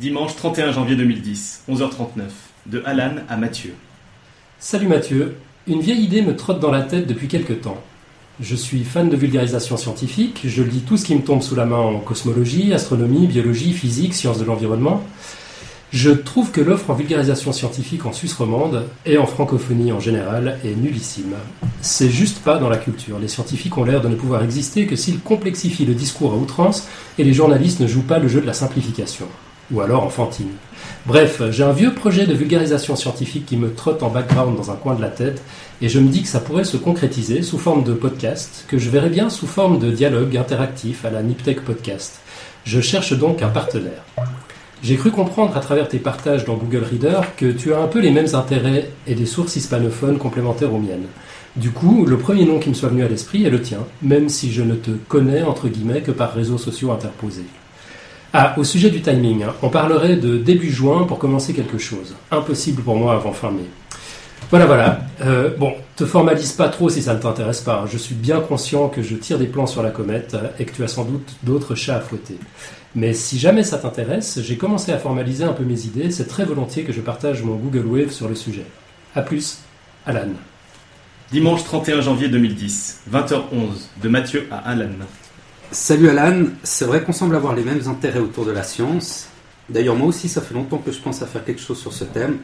Dimanche 31 janvier 2010, 11h39, de Alan à Mathieu. Salut Mathieu, une vieille idée me trotte dans la tête depuis quelque temps. Je suis fan de vulgarisation scientifique, je lis tout ce qui me tombe sous la main en cosmologie, astronomie, biologie, physique, sciences de l'environnement. Je trouve que l'offre en vulgarisation scientifique en Suisse romande et en francophonie en général est nullissime. C'est juste pas dans la culture. Les scientifiques ont l'air de ne pouvoir exister que s'ils complexifient le discours à outrance et les journalistes ne jouent pas le jeu de la simplification. Ou alors enfantine. Bref, j'ai un vieux projet de vulgarisation scientifique qui me trotte en background dans un coin de la tête et je me dis que ça pourrait se concrétiser sous forme de podcast, que je verrais bien sous forme de dialogue interactif à la Niptech Podcast. Je cherche donc un partenaire. J'ai cru comprendre à travers tes partages dans Google Reader que tu as un peu les mêmes intérêts et des sources hispanophones complémentaires aux miennes. Du coup, le premier nom qui me soit venu à l'esprit est le tien, même si je ne te connais entre guillemets que par réseaux sociaux interposés. Ah, au sujet du timing, hein, on parlerait de début juin pour commencer quelque chose. Impossible pour moi avant fin mai. Voilà, voilà. Euh, bon, te formalise pas trop si ça ne t'intéresse pas. Je suis bien conscient que je tire des plans sur la comète et que tu as sans doute d'autres chats à fouetter. Mais si jamais ça t'intéresse, j'ai commencé à formaliser un peu mes idées. C'est très volontiers que je partage mon Google Wave sur le sujet. A plus, Alan. Dimanche 31 janvier 2010, 20h11, de Mathieu à Alan. Salut Alan, c'est vrai qu'on semble avoir les mêmes intérêts autour de la science. D'ailleurs, moi aussi, ça fait longtemps que je pense à faire quelque chose sur ce thème.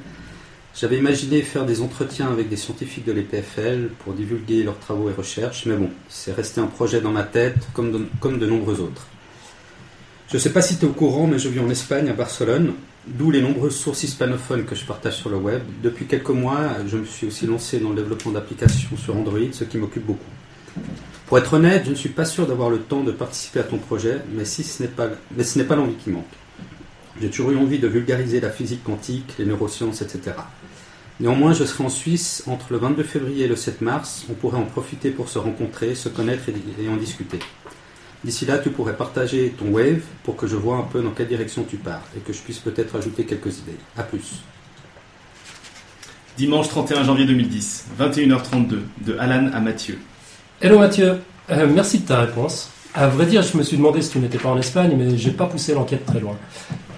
J'avais imaginé faire des entretiens avec des scientifiques de l'EPFL pour divulguer leurs travaux et recherches, mais bon, c'est resté un projet dans ma tête, comme de, comme nombreux autres. Je ne sais pas si tu es au courant, mais je vis en Espagne, à Barcelone, d'où les nombreuses sources hispanophones que je partage sur le web. Depuis quelques mois, je me suis aussi lancé dans le développement d'applications sur Android, ce qui m'occupe beaucoup. Pour être honnête, je ne suis pas sûr d'avoir le temps de participer à ton projet, mais, si ce n'est pas, mais ce n'est pas l'envie qui manque. J'ai toujours eu envie de vulgariser la physique quantique, les neurosciences, etc. Néanmoins, je serai en Suisse entre le 22 février et le 7 mars. On pourrait en profiter pour se rencontrer, se connaître et en discuter. D'ici là, tu pourrais partager ton wave pour que je vois un peu dans quelle direction tu pars et que je puisse peut-être ajouter quelques idées. A plus. Dimanche 31 janvier 2010, 21h32, de Alan à Mathieu. Hello Mathieu, Euh, merci de ta réponse. À vrai dire, je me suis demandé si tu n'étais pas en Espagne, mais j'ai pas poussé l'enquête très loin.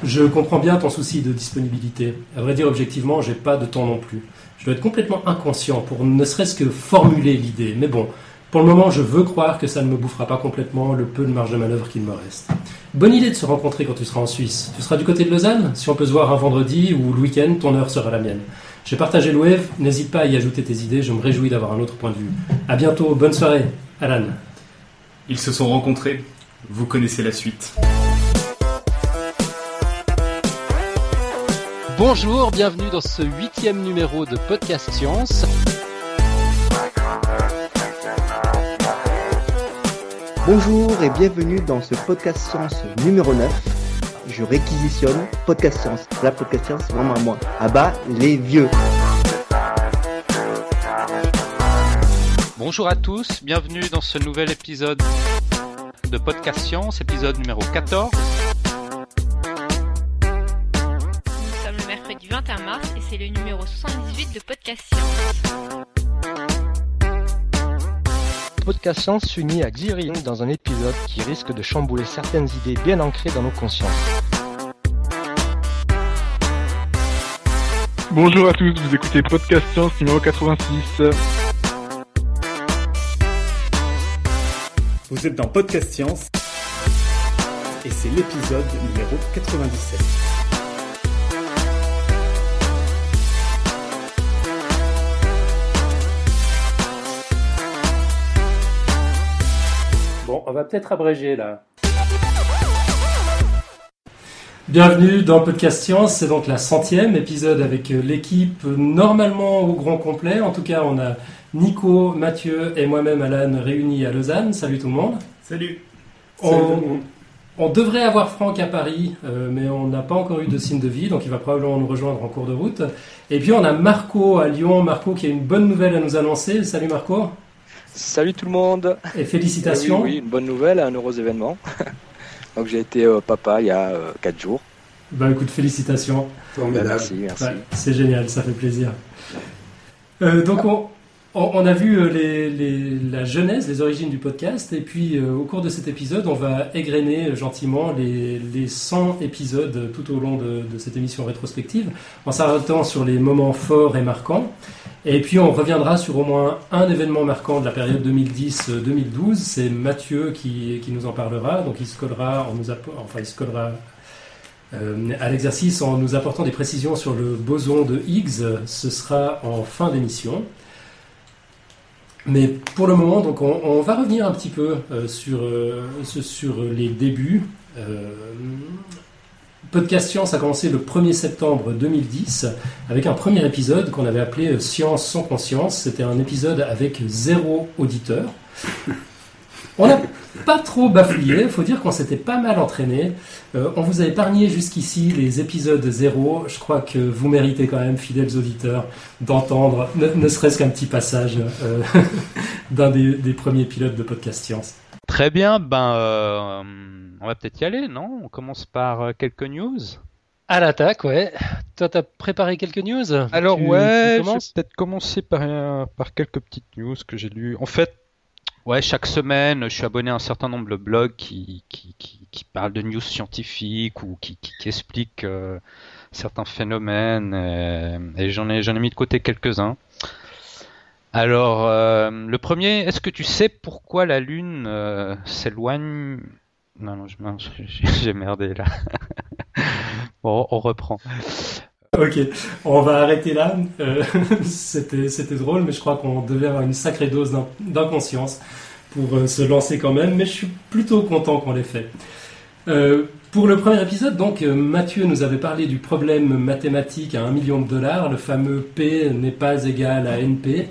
Je comprends bien ton souci de disponibilité. À vrai dire, objectivement, j'ai pas de temps non plus. Je dois être complètement inconscient pour ne serait-ce que formuler l'idée. Mais bon, pour le moment, je veux croire que ça ne me bouffera pas complètement le peu de marge de manœuvre qu'il me reste. Bonne idée de se rencontrer quand tu seras en Suisse. Tu seras du côté de Lausanne Si on peut se voir un vendredi ou le week-end, ton heure sera la mienne. J'ai partagé le wave, n'hésite pas à y ajouter tes idées, je me réjouis d'avoir un autre point de vue. À bientôt, bonne soirée. Alan. Ils se sont rencontrés. Vous connaissez la suite. Bonjour, bienvenue dans ce huitième numéro de Podcast Science. Bonjour et bienvenue dans ce podcast science numéro 9. Je réquisitionne podcast science. La podcast science, c'est vraiment à moi. À bas les vieux. Bonjour à tous, bienvenue dans ce nouvel épisode de Podcast Science, épisode numéro 14. Nous sommes le mercredi 21 mars et c'est le numéro 78 de Podcast Science. Podcast Science s'unit à Xirion dans un épisode qui risque de chambouler certaines idées bien ancrées dans nos consciences. Bonjour à tous, vous écoutez Podcast Science numéro 86. Vous êtes dans Podcast Science et c'est l'épisode numéro 97. Bon, on va peut-être abréger là. Bienvenue dans Podcast Science, c'est donc la centième épisode avec euh, l'équipe euh, normalement au grand complet. En tout cas, on a Nico, Mathieu et moi-même Alan réunis à Lausanne. Salut tout le monde. Salut. On, on devrait avoir Franck à Paris, euh, mais on n'a pas encore eu de signe de vie, donc il va probablement nous rejoindre en cours de route. Et puis on a Marco à Lyon, Marco qui a une bonne nouvelle à nous annoncer. Salut Marco. Salut tout le monde. Et félicitations. Oui, oui, une bonne nouvelle, un heureux événement. Donc j'ai été euh, papa il y a 4 jours. Bah écoute, félicitations. Formidable. Merci, merci. C'est génial, ça fait plaisir. Euh, donc on, a vu euh, les, les- la genèse, les origines du podcast, et puis euh, au cours de cet épisode, on va égrener euh, gentiment les, les 100 épisodes euh, tout au long de, de cette émission rétrospective, en s'arrêtant sur les moments forts et marquants. Et puis on reviendra sur au moins un événement marquant de la période 2010-2012. C'est Mathieu qui, qui nous en parlera, donc il se collera, en nous enfin il euh, à l'exercice en nous apportant des précisions sur le boson de Higgs. Ce sera en fin d'émission. Mais pour le moment, donc on, va revenir un petit peu euh, sur, euh, sur les débuts. Podcast Science a commencé le 1er septembre 2010 avec un premier épisode qu'on avait appelé euh, Science sans conscience. C'était un épisode avec zéro auditeur. On n'a pas trop bafouillé, il faut dire qu'on s'était pas mal entraîné. Euh, on vous a épargné jusqu'ici les épisodes zéro. Je crois que vous méritez quand même, fidèles auditeurs, d'entendre ne, serait-ce qu'un petit passage euh, d'un des, premiers pilotes de Podcast Science. Très bien, ben on va peut-être y aller, non? On commence par euh, quelques news. À l'attaque, ouais. Toi, t'as préparé quelques news? Alors Tu- ouais, tu je vais peut-être commencer par, euh, par quelques petites news que j'ai lues. En fait, ouais, chaque semaine, je suis abonné à un certain nombre de blogs qui, qui, qui, qui parlent de news scientifiques ou qui, qui, qui expliquent euh, certains phénomènes. Et, j'en ai, j'en ai mis de côté quelques-uns. Alors, euh, le premier, est-ce que tu sais pourquoi la Lune euh, s'éloigne? Non, non, j'ai j'ai merdé là. bon, on reprend. Ok, on va arrêter là. Euh, c'était, c'était drôle, mais je crois qu'on devait avoir une sacrée dose d'in- d'inconscience pour euh, se lancer quand même. Mais je suis plutôt content qu'on l'ait fait. Euh, pour le premier épisode, donc, Mathieu nous avait parlé du problème mathématique à 1 million de dollars, le fameux P n'est pas égal à NP.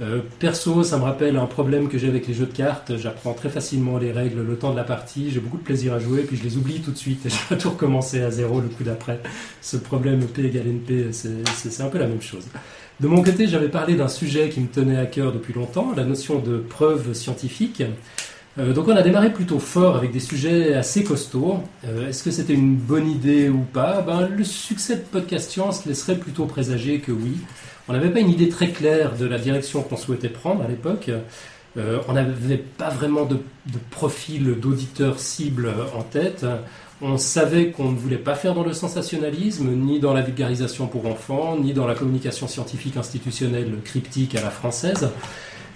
Euh, perso, ça me rappelle un problème que j'ai avec les jeux de cartes. J'apprends très facilement les règles le temps de la partie. J'ai beaucoup de plaisir à jouer, puis je les oublie tout de suite et je dois tout recommencer à zéro le coup d'après. Ce problème P égale NP, c'est un peu la même chose. De mon côté, j'avais parlé d'un sujet qui me tenait à cœur depuis longtemps, la notion de preuve scientifique. Euh, donc on a démarré plutôt fort avec des sujets assez costauds. Euh, Est-ce que c'était une bonne idée ou pas? Ben, Le succès de Podcast Science laisserait plutôt présager que oui. On n'avait pas une idée très claire de la direction qu'on souhaitait prendre à l'époque. Euh, on n'avait pas vraiment de, de profil d'auditeur cible en tête. On savait qu'on ne voulait pas faire dans le sensationnalisme, ni dans la vulgarisation pour enfants, ni dans la communication scientifique institutionnelle cryptique à la française.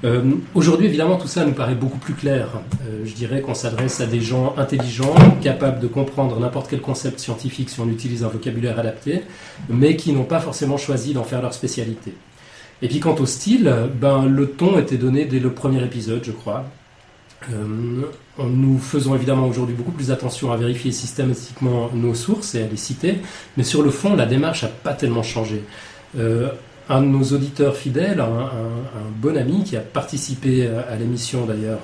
Euh, Aujourd'hui, évidemment, tout ça nous paraît beaucoup plus clair. Euh, je dirais qu'on s'adresse à des gens intelligents, capables de comprendre n'importe quel concept scientifique si on utilise un vocabulaire adapté, mais qui n'ont pas forcément choisi d'en faire leur spécialité. Et puis quant au style, ben, le ton était donné dès le premier épisode, je crois. Euh, nous faisons évidemment aujourd'hui beaucoup plus attention à vérifier systématiquement nos sources et à les citer, mais sur le fond, la démarche n'a pas tellement changé. Un de nos auditeurs fidèles, un, bon ami qui a participé à, à l'émission d'ailleurs,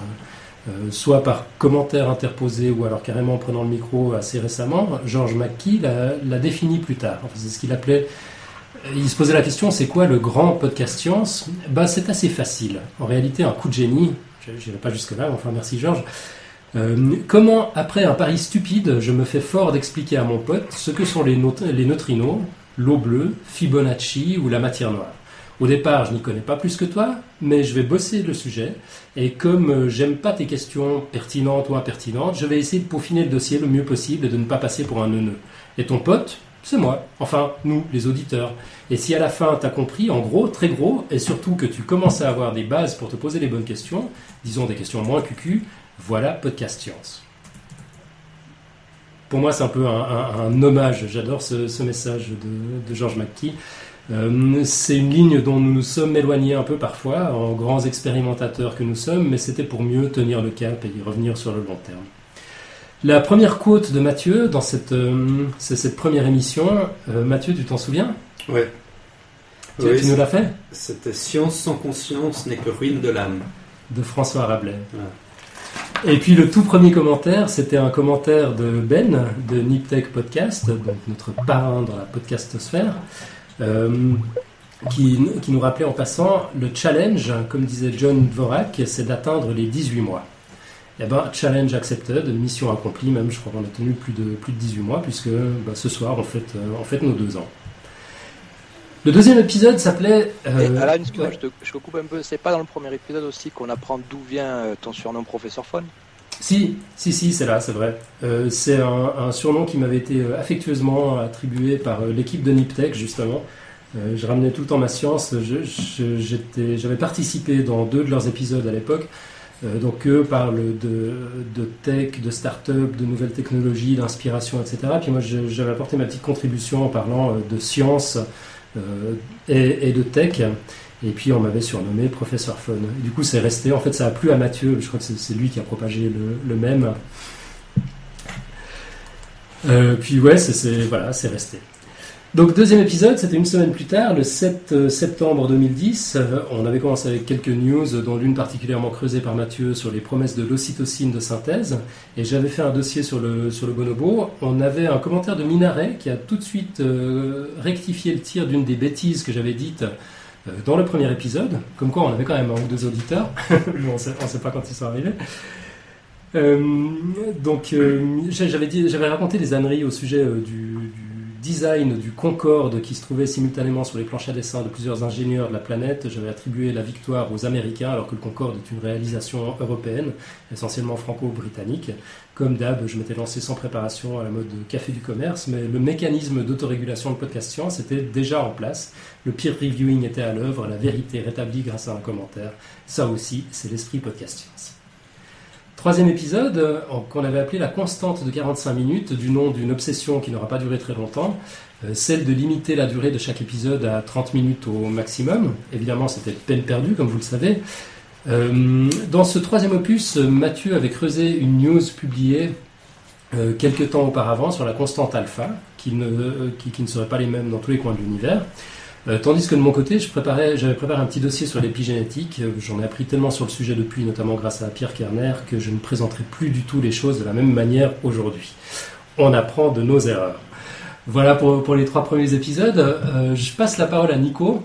euh, soit par commentaire interposé ou alors carrément en prenant le micro assez récemment, Georges McKee l'a défini plus tard. C'est ce qu'il appelait il se posait la question, c'est quoi le grand podcast science? Ben, C'est assez facile. En réalité, un coup de génie, je n'irai pas jusque-là, enfin merci Georges. Euh, comment, après un pari stupide, je me fais fort d'expliquer à mon pote ce que sont les neutrinos, l'eau bleue, Fibonacci ou la matière noire Au départ, je n'y connais pas plus que toi, mais je vais bosser le sujet. Et comme euh, j'aime pas tes questions pertinentes ou impertinentes, je vais essayer de peaufiner le dossier le mieux possible et de ne pas passer pour un neuneu. Et ton pote, c'est moi. Enfin, nous, les auditeurs. Et si à la fin, tu as compris, en gros, très gros, et surtout que tu commences à avoir des bases pour te poser les bonnes questions, disons des questions moins cucu, voilà Podcast Science. Pour moi, c'est un peu un, un- un hommage. J'adore ce, ce message de, de George McKee. Euh, c'est une ligne dont nous nous sommes éloignés un peu parfois, en grands expérimentateurs que nous sommes, mais c'était pour mieux tenir le cap et y revenir sur le long terme. La première quote de Mathieu dans cette, euh, c'est cette première émission, euh, Mathieu, tu t'en souviens? Ouais. Tu, Oui, tu nous l'as fait? C'était Science sans conscience n'est que ruine de l'âme. De François Rabelais. Et puis le tout premier commentaire, c'était un commentaire de Ben de Niptech Podcast, donc notre parrain dans la podcastosphère, euh, qui, nous rappelait en passant le challenge, comme disait John Dvorak, c'est d'atteindre les 18 mois. Eh ben, challenge accepted, mission accomplie, même je crois qu'on a tenu plus de, plus de 18 mois, puisque bah, ce soir on fête, euh, on fête nos deux ans. Le deuxième épisode s'appelait. euh, Alan, excuse-moi, ouais. je, te, je te coupe un peu. C'est pas dans le premier épisode aussi qu'on apprend d'où vient euh, ton surnom Professeur Phone Si, si, si, c'est là, c'est vrai. Euh, c'est un, un surnom qui m'avait été euh, affectueusement attribué par l'équipe de Niptech, justement. Euh, je ramenais tout le temps ma science. J'avais participé dans deux de leurs épisodes à l'époque. Euh, donc eux parlent de, de tech, de start-up, de nouvelles technologies, d'inspiration, etc. Puis moi, j'avais apporté ma petite contribution en parlant de science et, et de tech. Et puis on m'avait surnommé Professeur Fun. Et du coup, c'est resté. En fait, ça a plu à Mathieu. Je crois que c'est- lui qui a propagé le, même. Euh, puis ouais, c'est voilà, c'est resté. Donc deuxième épisode, c'était une semaine plus tard, le 7 septembre 2010. Euh, on avait commencé avec quelques news, dont l'une particulièrement creusée par Mathieu sur les promesses de l'ocytocine de synthèse. Et j'avais fait un dossier sur le, sur le bonobo. On avait un commentaire de Minaret qui a tout de suite euh, rectifié le tir d'une des bêtises que j'avais dites euh, dans le premier épisode. Comme quoi, on avait quand même un ou deux auditeurs. On on sait pas quand ils sont arrivés. Euh, donc, euh, j'avais raconté des âneries au sujet euh, du design du Concorde qui se trouvait simultanément sur les planches à dessin de plusieurs ingénieurs de la planète. J'avais attribué la victoire aux Américains alors que le Concorde est une réalisation européenne, essentiellement franco-britannique. Comme d'hab, je m'étais lancé sans préparation à la mode café du commerce, mais le mécanisme d'autorégulation de podcast science était déjà en place. Le peer reviewing était à l'œuvre, la vérité rétablie grâce à un commentaire. Ça aussi, c'est l'esprit podcast science. Troisième épisode, euh, qu'on avait appelé la constante de 45 minutes, du nom d'une obsession qui n'aura pas duré très longtemps, euh, celle de limiter la durée de chaque épisode à 30 minutes au maximum. Évidemment, c'était peine perdue, comme vous le savez. Euh, dans ce troisième opus, Mathieu avait creusé une news publiée quelques temps auparavant sur la constante alpha, qui ne, qui ne serait pas les mêmes dans tous les coins de l'univers. Euh, tandis que de mon côté, je préparais, j'avais préparé un petit dossier sur l'épigénétique. Euh, J'en ai appris tellement sur le sujet depuis, notamment grâce à Pierre Kerner, que je ne présenterai plus du tout les choses de la même manière aujourd'hui. On apprend de nos erreurs. Voilà pour, les trois premiers épisodes. Euh, je passe la parole à Nico.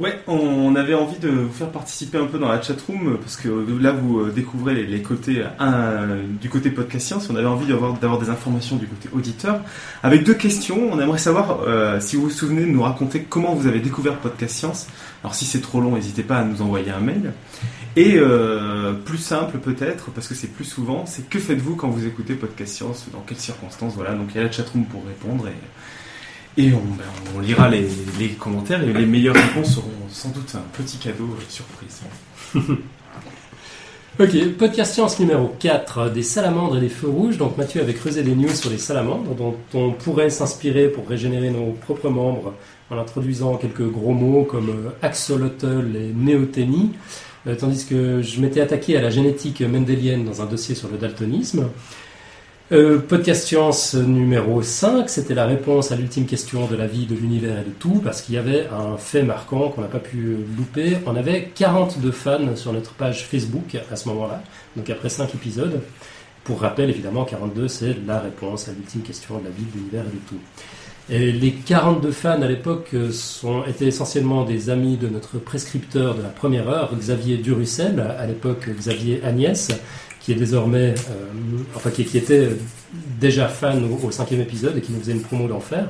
Ouais, on avait envie de vous faire participer un peu dans la chatroom parce que là vous euh, découvrez les, côtés du côté podcast science. On avait envie d'avoir d'avoir des informations du côté auditeur avec deux questions. On aimerait savoir euh, si vous vous souvenez de nous raconter comment vous avez découvert podcast science. Alors si c'est trop long, n'hésitez pas à nous envoyer un mail. Et euh, plus simple peut-être parce que c'est plus souvent, c'est que faites-vous quand vous écoutez podcast science Dans quelles circonstances Voilà, donc il y a la chatroom pour répondre et et on, ben, lira les, commentaires et les meilleures réponses seront sans doute un petit cadeau surprise. Ok, podcast science numéro 4, des salamandres et des feux rouges. Donc Mathieu avait creusé des news sur les salamandres dont on pourrait s'inspirer pour régénérer nos propres membres en introduisant quelques gros mots comme euh, axolotl et néoténie. Euh, tandis que je m'étais attaqué à la génétique mendélienne dans un dossier sur le daltonisme. Euh, podcast science numéro 5, c'était la réponse à l'ultime question de la vie, de l'univers et de tout, parce qu'il y avait un fait marquant qu'on n'a pas pu louper. On avait 42 fans sur notre page Facebook à ce moment-là, donc après 5 épisodes. Pour rappel, évidemment, 42, c'est la réponse à l'ultime question de la vie, de l'univers et de tout. Et les 42 fans à l'époque euh, étaient essentiellement des amis de notre prescripteur de la première heure, Xavier Durussel, à l'époque Xavier Agnès, qui est désormais, euh, enfin qui, était déjà fan au, cinquième épisode et qui nous faisait une promo d'enfer.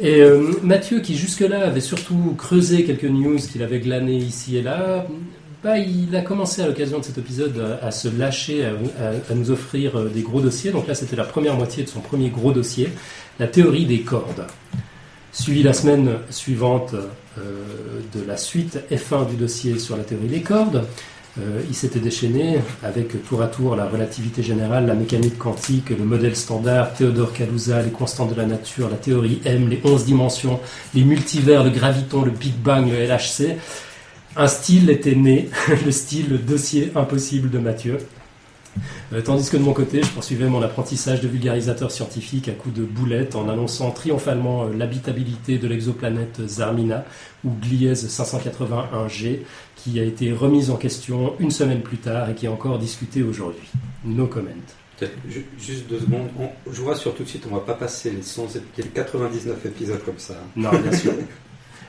Et euh, Mathieu, qui jusque-là avait surtout creusé quelques news qu'il avait glanées ici et là, bah, il a commencé à l'occasion de cet épisode à, se lâcher, à, nous offrir euh, des gros dossiers. Donc là, c'était la première moitié de son premier gros dossier, la théorie des cordes. Suivi la semaine suivante de la suite F1 du dossier sur la théorie des cordes, euh, il s'était déchaîné avec tour à tour la relativité générale, la mécanique quantique, le modèle standard, Théodore Kaluza, les constantes de la nature, la théorie M, les 11 dimensions, les multivers, le graviton, le Big Bang, le LHC. Un style était né, le style le dossier impossible de Mathieu. Euh, tandis que de mon côté, je poursuivais mon apprentissage de vulgarisateur scientifique à coups de boulettes en annonçant triomphalement euh, l'habitabilité de l'exoplanète Zarmina ou Gliese 581G qui a été remise en question une semaine plus tard et qui est encore discutée aujourd'hui. No comment. Juste deux secondes. On, je vous rassure tout de suite, on va pas passer les, 100, les 99 épisodes comme ça. Non, bien sûr.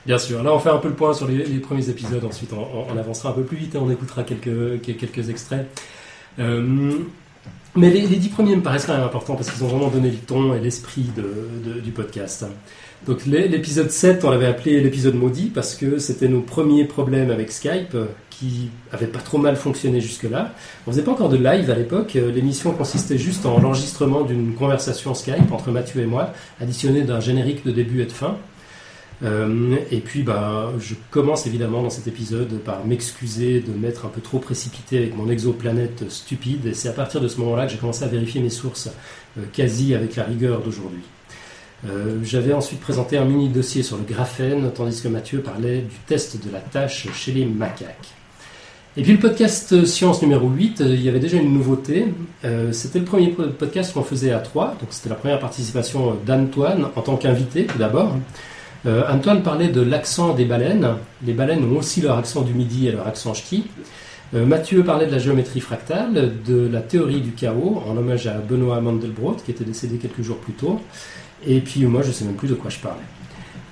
Bien sûr. Là, on fait un peu le point sur les, les premiers épisodes. Ensuite, on, on, avancera un peu plus vite et on écoutera quelques, quelques extraits. Euh, Mais les, dix premiers me paraissent quand même importants parce qu'ils ont vraiment donné le ton et l'esprit du podcast. Donc l'é- l'épisode 7, on l'avait appelé l'épisode maudit parce que c'était nos premiers problèmes avec Skype qui avaient pas trop mal fonctionné jusque-là. On faisait pas encore de live à l'époque. L'émission consistait juste en l'enregistrement d'une conversation Skype entre Mathieu et moi, additionnée d'un générique de début et de fin. Euh, et puis, bah, je commence évidemment dans cet épisode par m'excuser de m'être un peu trop précipité avec mon exoplanète stupide. C'est à partir de ce moment-là que j'ai commencé à vérifier mes sources euh, quasi avec la rigueur d'aujourd'hui. Euh, J'avais ensuite présenté un mini dossier sur le graphène, tandis que Mathieu parlait du test de la tâche chez les macaques. Et puis le podcast Science numéro 8, euh, il y avait déjà une nouveauté. C'était le premier po- podcast qu'on faisait à trois, donc c'était la première participation d'Antoine en tant qu'invité tout d'abord. Euh, Antoine parlait de l'accent des baleines. Les baleines ont aussi leur accent du midi et leur accent ch'ti. Euh, Mathieu parlait de la géométrie fractale, de la théorie du chaos, en hommage à Benoît Mandelbrot, qui était décédé quelques jours plus tôt. Et puis moi, je sais même plus de quoi je parlais.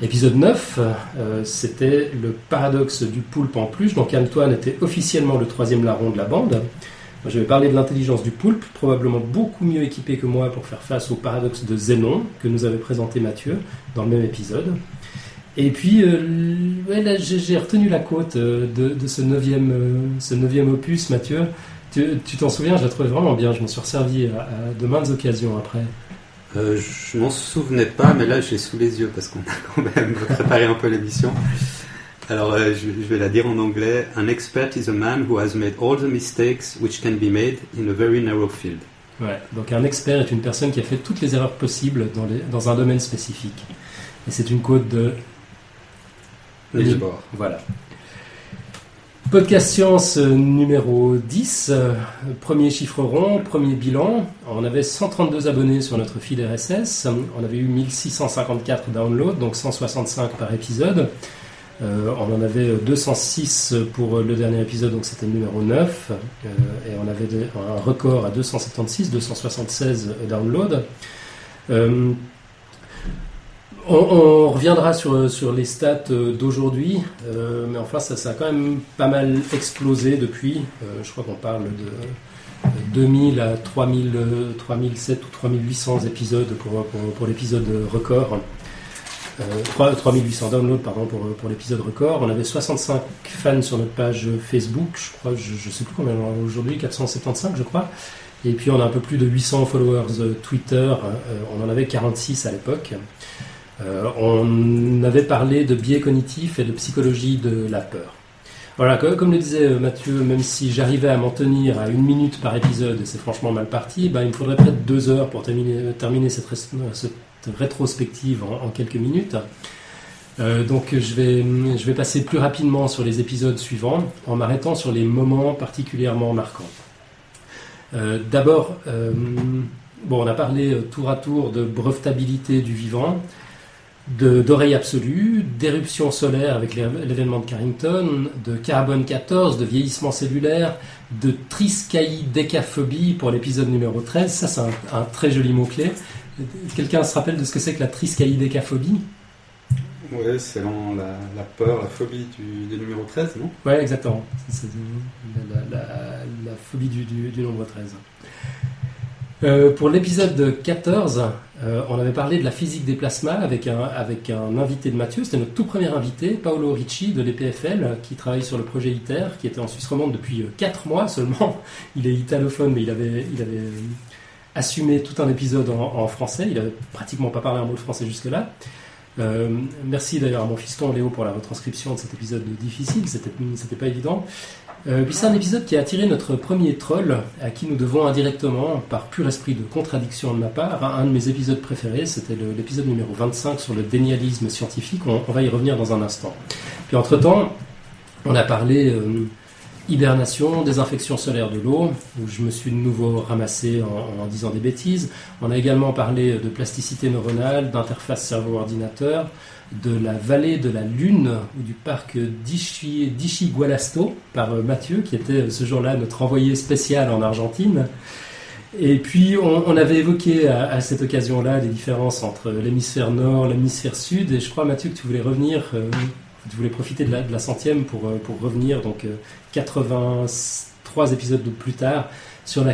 Épisode 9, euh, c'était le paradoxe du poulpe en plus. Donc Antoine était officiellement le troisième larron de la bande. Moi, je vais parler de l'intelligence du poulpe, probablement beaucoup mieux équipé que moi pour faire face au paradoxe de Zénon, que nous avait présenté Mathieu dans le même épisode. Et puis, euh, ouais, là, j'ai j'ai retenu la côte euh, de, ce, neuvième, euh, ce neuvième opus, Mathieu. Tu t'en souviens, je la trouvais vraiment bien. Je m'en suis resservi à, à de maintes occasions après. Je m'en souvenais pas, mais là, je l'ai sous les yeux parce qu'on a quand même préparé un peu l'émission. Alors, euh, je, je vais la dire en anglais. An expert is a man who has made all the mistakes which can be made in a very narrow field. Ouais, donc un expert est une personne qui a fait toutes les erreurs possibles dans, les- dans un domaine spécifique. Et c'est une côte de... Bohr. Voilà. Podcast Science euh, numéro 10, euh, premier chiffre rond, premier bilan. On avait 132 abonnés sur notre fil RSS, on avait eu 1654 downloads, donc 165 par épisode. Euh, on en avait 206 pour le dernier épisode, donc c'était le numéro 9. Euh, et on avait un record à 276, 276 downloads. Euh, on, reviendra sur, les stats d'aujourd'hui, mais enfin ça, a quand même pas mal explosé depuis. Je crois qu'on parle de 2000 à 3000, euh, 3007 ou 3800 épisodes pour l'épisode record. Euh, 3 3800 downloads pardon, pour, pour l'épisode record. On avait 65 fans sur notre page Facebook, je crois, je, sais plus combien on a aujourd'hui, 475 je crois. Et puis on a un peu plus de 800 followers euh, Twitter, euh, on en avait 46 à l'époque. Euh, on avait parlé de biais cognitifs et de psychologie de la peur. Voilà, co- comme le disait Mathieu, même si j'arrivais à m'en tenir à une minute par épisode, et c'est franchement mal parti, ben, il me faudrait près de deux heures pour terminer, terminer cette rétrospective en, quelques minutes. Euh, donc je vais, je vais passer plus rapidement sur les épisodes suivants en m'arrêtant sur les moments particulièrement marquants. Euh, D'abord, euh, bon, on a parlé tour à tour de brevetabilité du vivant, d'oreille absolue, d'éruption solaire avec l'é- l'événement de Carrington, de carbone 14, de vieillissement cellulaire, de triskaïdécaphobie pour l'épisode numéro 13. Ça, c'est un très joli mot-clé. Quelqu'un se rappelle de ce que c'est que la triskaïdécaphobie Ouais, c'est la, la, peur, la phobie du, du numéro 13, non? Ouais, exactement. C'est la, la- la- la phobie du, du- du nombre 13. Euh, pour l'épisode 14, euh, on avait parlé de la physique des plasmas avec un, avec un invité de Mathieu. C'était notre tout premier invité, Paolo Ricci de l'EPFL, qui travaille sur le projet ITER, qui était en Suisse romande depuis 4 mois seulement. Il est italophone, mais il avait, il avait euh, assumé tout un épisode en, français. Il avait pratiquement pas parlé un mot de français jusque-là. Euh, merci d'ailleurs à mon fiston Léo pour la retranscription de cet épisode difficile, c'était pas évident. Euh, puis c'est un épisode qui a attiré notre premier troll, à qui nous devons indirectement, par pur esprit de contradiction de ma part, un, de mes épisodes préférés, c'était l'épisode numéro 25 sur le dénialisme scientifique, on, on va y revenir dans un instant. Puis entre-temps, on a parlé euh, hibernation, désinfection solaire de l'eau, où je me suis de nouveau ramassé en, disant des bêtises. On a également parlé de plasticité neuronale, d'interface cerveau-ordinateur, de la vallée de la Lune, ou du parc d'Ichi- d'Ichigualasto, par euh, Mathieu, qui était euh, ce jour-là notre envoyé spécial en Argentine. Et puis, on, avait évoqué à, à cette occasion-là les différences entre l'hémisphère nord, l'hémisphère sud, et je crois, Mathieu, que tu voulais revenir, euh, tu voulais profiter de la, centième pour, euh, pour revenir, donc euh, 83 épisodes de plus tard, sur, la,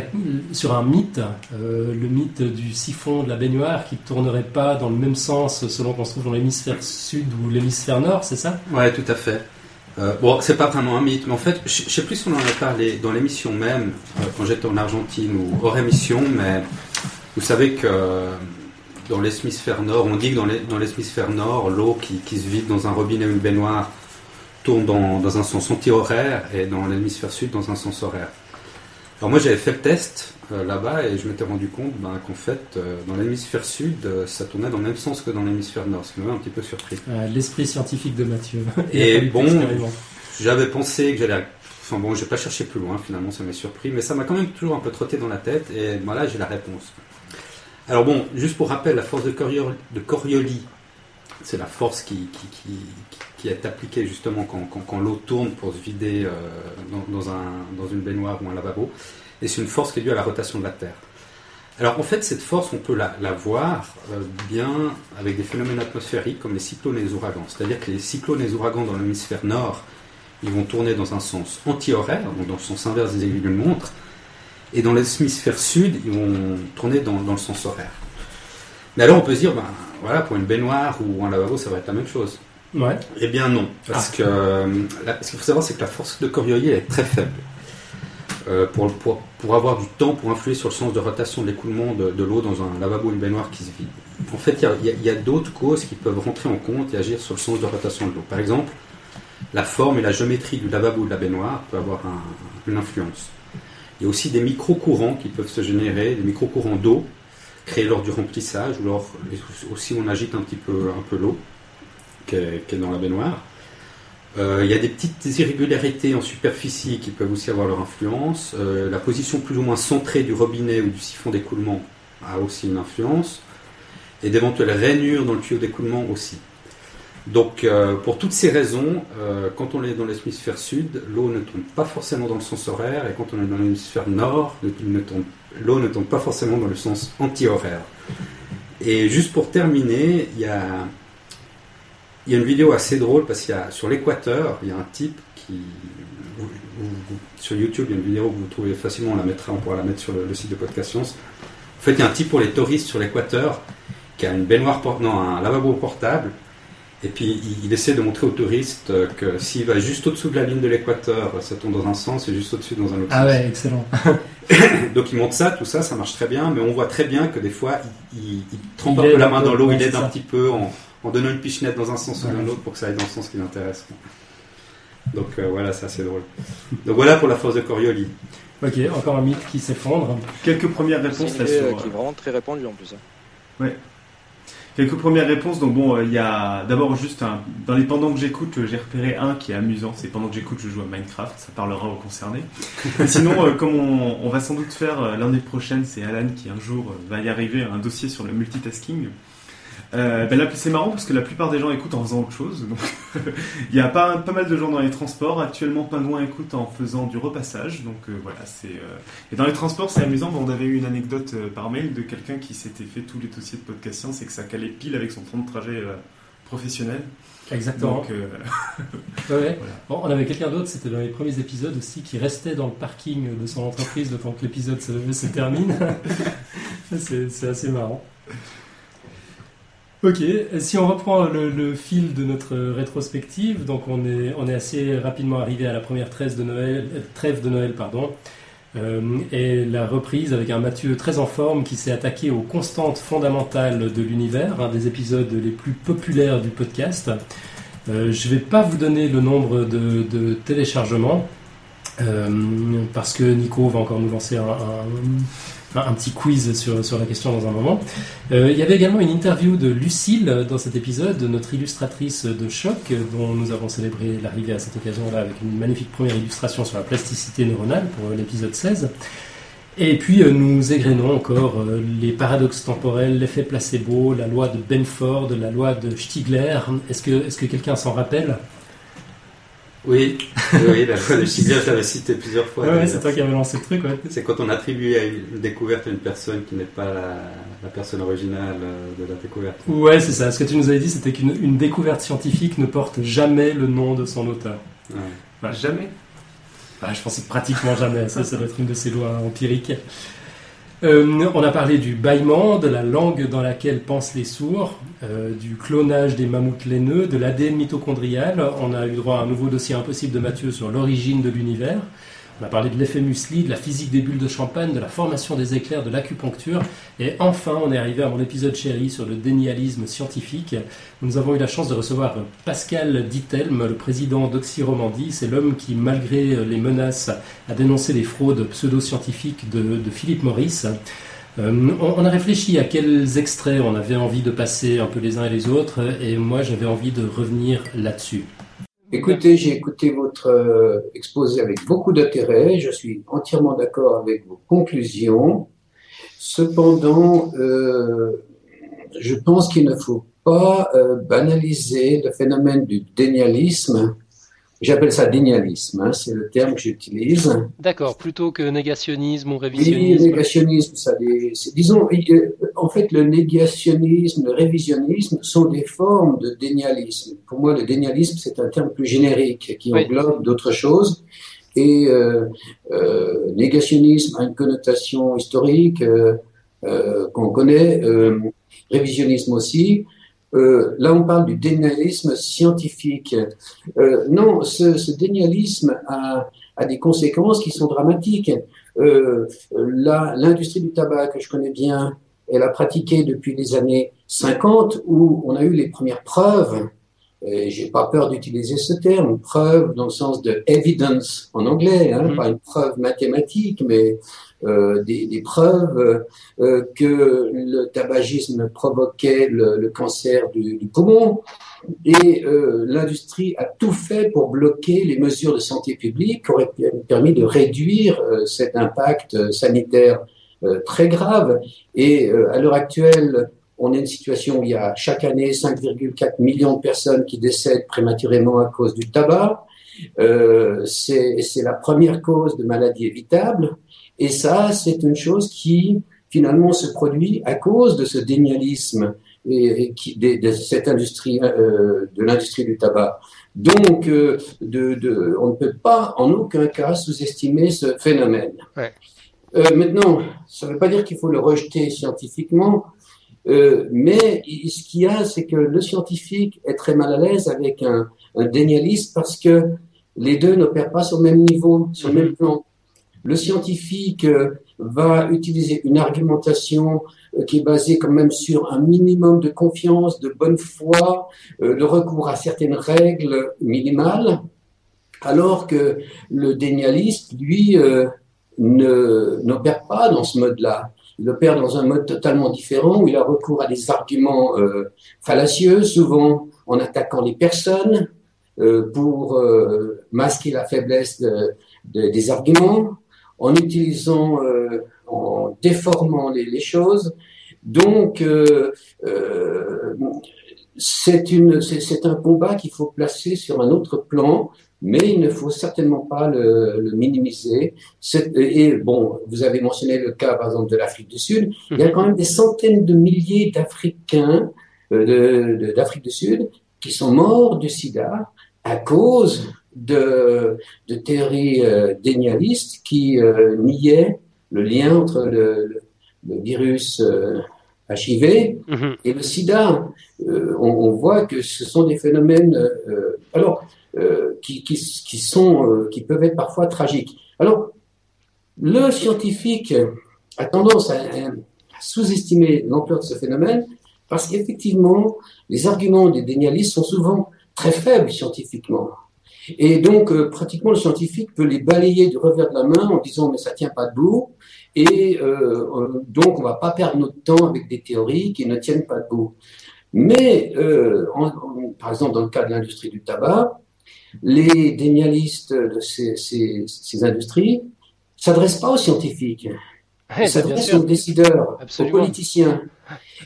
sur un mythe, euh, le mythe du siphon de la baignoire qui ne tournerait pas dans le même sens selon qu'on se trouve dans l'hémisphère sud ou l'hémisphère nord, c'est ça? Ouais, tout à fait. Euh, bon, c'est pas vraiment un mythe, mais en fait, je je sais plus si on en a parlé dans l'émission même, euh, quand j'étais en Argentine ou hors émission, mais vous savez que euh, dans l'hémisphère nord, on dit que dans l'hémisphère nord, l'eau qui, qui se vide dans un robinet ou une baignoire tourne dans, dans un sens anti-horaire et dans l'hémisphère sud dans un sens horaire. Alors moi j'avais fait le test euh, là-bas et je m'étais rendu compte ben, qu'en fait euh, dans l'hémisphère sud euh, ça tournait dans le même sens que dans l'hémisphère nord, ce qui m'avait un petit peu surpris. L'esprit scientifique de Mathieu. Et bon, j'avais pensé que j'allais. Enfin bon, j'ai pas cherché plus loin, finalement, ça m'a surpris, mais ça m'a quand même toujours un peu trotté dans la tête, et voilà, j'ai la réponse. Alors bon, juste pour rappel, la force de, Coriol- de Coriolis, c'est la force qui, est appliquée justement quand, l'eau tourne pour se vider euh, dans, dans un, dans une baignoire ou un lavabo, et c'est une force qui est due à la rotation de la Terre. Alors en fait, cette force, on peut la, la voir euh, bien avec des phénomènes atmosphériques comme les cyclones et les ouragans. C'est-à-dire que les cyclones et les ouragans dans l'hémisphère nord, ils vont tourner dans un sens anti-horaire, donc dans le sens inverse des aiguilles d'une montre, et dans l'hémisphère sud, ils vont tourner dans, dans le sens horaire. Mais alors on peut se dire, ben, voilà, pour une baignoire ou un lavabo, ça va être la même chose. Ouais. Eh bien non, parce Ah. que euh, la- ce qu'il faut savoir, c'est que la force de Coriolis est très faible. Euh, pour, pour, pour avoir du temps pour influer sur le sens de rotation de l'écoulement de, de l'eau dans un lavabo ou une baignoire qui se vide. En fait, il y a- d'autres causes qui peuvent rentrer en compte et agir sur le sens de rotation de l'eau. Par exemple, la forme et la géométrie du lavabo ou de la baignoire peuvent avoir un- une influence. Il y a aussi des micro-courants qui peuvent se générer, des micro-courants d'eau créés lors du remplissage ou lors aussi on agite un petit peu, l'eau qui est, qui est dans la baignoire. Euh, il y a des petites irrégularités en superficie qui peuvent aussi avoir leur influence. Euh, la position plus ou moins centrée du robinet ou du siphon d'écoulement a aussi une influence. Et d'éventuelles rainures dans le tuyau d'écoulement aussi. Donc, euh, pour toutes ces raisons, euh, quand on est dans l'hémisphère sud, l'eau ne tombe pas forcément dans le sens horaire, et quand on est dans l'hémisphère nord, l'eau ne tombe pas forcément dans le sens anti-horaire. Et juste pour terminer, il y a, une vidéo assez drôle parce qu'il y a sur l'équateur, il y a un type qui sur YouTube, il y a une vidéo que vous trouvez facilement, on la mettra, on pourra la mettre sur le, site de Podcast Science. En fait, il y a un type pour les touristes sur l'équateur qui a une baignoire, non, un lavabo portable. Et puis il, il essaie de montrer aux touristes que s'il va juste au-dessous de la ligne de l'équateur, ça tourne dans un sens et juste au-dessus dans un autre Ah sens. ouais, excellent. Donc il montre ça, tout ça, ça marche très bien, mais on voit très bien que des fois il, il- il trempe Il un peu la main dans l'eau, ouais, il aide c'est un ça. petit peu en, en donnant une pichenette dans un sens ou Ouais. dans l'autre pour que ça aille dans le sens qui l'intéresse. Donc euh, voilà, c'est assez drôle. Donc voilà pour la force de Coriolis. Ok, encore un mythe qui s'effondre. Quelques premières C'est réponses une là idée euh, qui est vraiment très répandue en plus. hein. Quelques premières réponses. Donc bon, euh, il y a d'abord juste un... dans les pendant que j'écoute, euh, j'ai repéré un qui est amusant. C'est pendant que j'écoute, je joue à Minecraft. Ça parlera aux concernés. Et sinon, euh, comme on, on va sans doute faire l'année prochaine, c'est Alan qui un jour va y arriver un dossier sur le multitasking. Euh, ben là, c'est marrant parce que la plupart des gens écoutent en faisant autre chose. Donc, il y a pas, pas mal de gens dans les transports. Actuellement, Pingouin écoute en faisant du repassage. Donc euh, voilà, c'est. euh, Et dans les transports, c'est amusant. On avait eu une anecdote euh, par mail de quelqu'un qui s'était fait tous les dossiers de podcast science et que ça calait pile avec son temps de trajet professionnel. Exactement. Donc, Ouais, ouais. Voilà. Bon, on avait quelqu'un d'autre, c'était dans les premiers épisodes aussi, qui restait dans le parking de son entreprise le temps que l'épisode se, se termine. c'est assez marrant. Ok, si on reprend le, fil de notre rétrospective, donc on est, assez rapidement arrivé à la première trêve de Noël, euh, trêve de Noël pardon, euh, et la reprise avec un Mathieu très en forme qui s'est attaqué aux constantes fondamentales de l'univers, un des épisodes les plus populaires du podcast. Euh, je ne vais pas vous donner le nombre de, téléchargements euh, parce que Nico va encore nous lancer un- un petit quiz sur, sur la question dans un moment. Euh, il y avait également une interview de Lucille dans cet épisode, notre illustratrice de choc, dont nous avons célébré l'arrivée à cette occasion-là avec une magnifique première illustration sur la plasticité neuronale pour l'épisode 16. Et puis euh, nous égrénons encore euh, les paradoxes temporels, l'effet placebo, la loi de Benford, la loi de Stigler. Est-ce que, est-ce que quelqu'un s'en rappelle? Oui, oui, la loi de Stigler, je l'avais cité plusieurs fois. Ouais, c'est toi qui avais lancé le truc, ouais. C'est quand on attribue à une découverte à une personne qui n'est pas la, la personne originale euh, de la découverte. Ouais, c'est ça. Ce que tu nous avais dit, c'était qu'une une découverte scientifique ne porte jamais le nom de son auteur. Ouais. bah, jamais? Je pensais pratiquement jamais. Ça, ça doit être une de ces lois empiriques. Euh, on a parlé du bâillement, de la langue dans laquelle pensent les sourds, euh, du clonage des mammouths laineux, de l'ADN mitochondrial. On a eu droit à un nouveau dossier impossible de Mathieu sur l'origine de l'univers. On a parlé de l'effet muesli, de la physique des bulles de champagne, de la formation des éclairs, de l'acupuncture. Et enfin, on est arrivé à mon épisode chéri sur le dénialisme scientifique. Nous avons eu la chance de recevoir Pascal Dittelme, le président d'Oxyromandie. C'est l'homme qui, malgré les menaces, a dénoncé les fraudes pseudo-scientifiques de, Philippe Maurice. Euh, on a réfléchi à quels extraits on avait envie de passer un peu les uns et les autres, et moi j'avais envie de revenir là-dessus. Écoutez, j'ai écouté votre euh, exposé avec beaucoup d'intérêt. Je suis entièrement d'accord avec vos conclusions. Cependant, euh, je pense qu'il ne faut pas euh, banaliser le phénomène du dénialisme. J'appelle ça dénialisme, hein, c'est le terme que j'utilise. D'accord, plutôt que négationnisme ou Oui, révisionnisme. négationnisme, ça, des- disons, en fait, le négationnisme, le révisionnisme sont des formes de dénialisme. Pour moi, le dénialisme, c'est un terme plus générique qui Oui. englobe d'autres choses. Et euh, euh, négationnisme a une connotation historique euh, euh, qu'on connaît, euh, révisionnisme aussi. Euh, là, on parle du dénialisme scientifique. Euh, non, ce, ce dénialisme a, a des conséquences qui sont dramatiques. Euh, L'industrie du tabac que je connais bien, elle a pratiqué depuis les années 50 où on a eu les premières preuves, et j'ai pas peur d'utiliser ce terme, preuve dans le sens de evidence en anglais, hein, Mhm. pas une preuve mathématique, mais euh, des, des preuves euh, que le tabagisme provoquait le, le cancer du, du poumon. Et euh, l'industrie a tout fait pour bloquer les mesures de santé publique qui auraient permis de réduire euh, cet impact euh, sanitaire très grave. Et à l'heure actuelle, on est une situation où il y a chaque année 5,4 millions de personnes qui décèdent prématurément à cause du tabac. Euh, c'est la première cause de maladie évitable. Et ça, c'est une chose qui finalement se produit à cause de ce dénialisme et, et qui, de, de cette industrie, euh, de l'industrie du tabac. Donc, euh, de, de, on ne peut pas en aucun cas sous-estimer ce phénomène. Ouais. Euh, maintenant, ça ne veut pas dire qu'il faut le rejeter scientifiquement, euh, mais ce qu'il y a, c'est que le scientifique est très mal à l'aise avec un, un dénialiste parce que les deux n'opèrent pas sur le même niveau, sur le même plan. Le scientifique euh, va utiliser une argumentation euh, qui est basée quand même sur un minimum de confiance, de bonne foi, euh, le recours à certaines règles minimales, alors que le dénialiste, lui, euh, n'opère pas dans ce mode-là. Il opère dans un mode totalement différent où il a recours à des arguments euh, fallacieux, souvent en attaquant les personnes euh, pour euh, masquer la faiblesse de- de- des arguments, en utilisant, euh, en déformant les, choses. Donc, euh, euh, c'est un combat qu'il faut placer sur un autre plan, mais il ne faut certainement pas le, minimiser. Et bon, vous avez mentionné le cas, par exemple, de l'Afrique du Sud. Il y a quand même des centaines de milliers d'Africains d'Afrique du Sud qui sont morts du sida à cause de, de théories euh, dénialistes qui euh, niaient le lien entre le, virus euh, HIV Mhm. et le sida. Euh, on, on voit que ce sont des phénomènes euh, alors euh, qui, qui, qui sont euh, qui peuvent être parfois tragiques. Alors le scientifique a tendance à, à sous-estimer l'ampleur de ce phénomène parce qu'effectivement les arguments des dénialistes sont souvent très faibles scientifiquement. Et donc, euh, pratiquement, le scientifique peut les balayer du revers de la main en disant mais ça tient pas debout. Et euh, donc, on va pas perdre notre temps avec des théories qui ne tiennent pas debout. Mais, euh, par exemple, dans le cas de l'industrie du tabac, les dénialistes de ces, ces, ces industries s'adressent pas aux scientifiques. Ouais, ça, sûr. aux décideurs, Absolument. aux politiciens.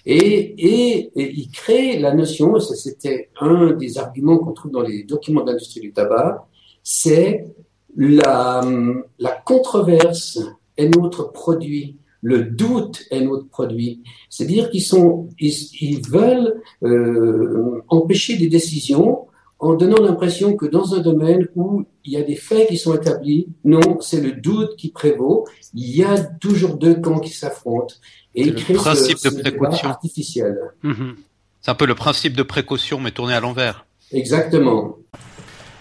Et, et, et ils créent la notion, et ça c'était un des arguments qu'on trouve dans les documents de l'industrie du tabac, c'est la, la controverse est notre produit, le doute est notre produit. C'est-à-dire qu'ils sont, ils, ils veulent euh, empêcher des décisions en donnant l'impression que dans un domaine où il y a des faits qui sont établis, non, c'est le doute qui prévaut. Il y a toujours deux camps qui s'affrontent et il crée principe ce, de ce précaution. artificiel. Mhm. C'est un peu le principe de précaution, mais tourné à l'envers. Exactement.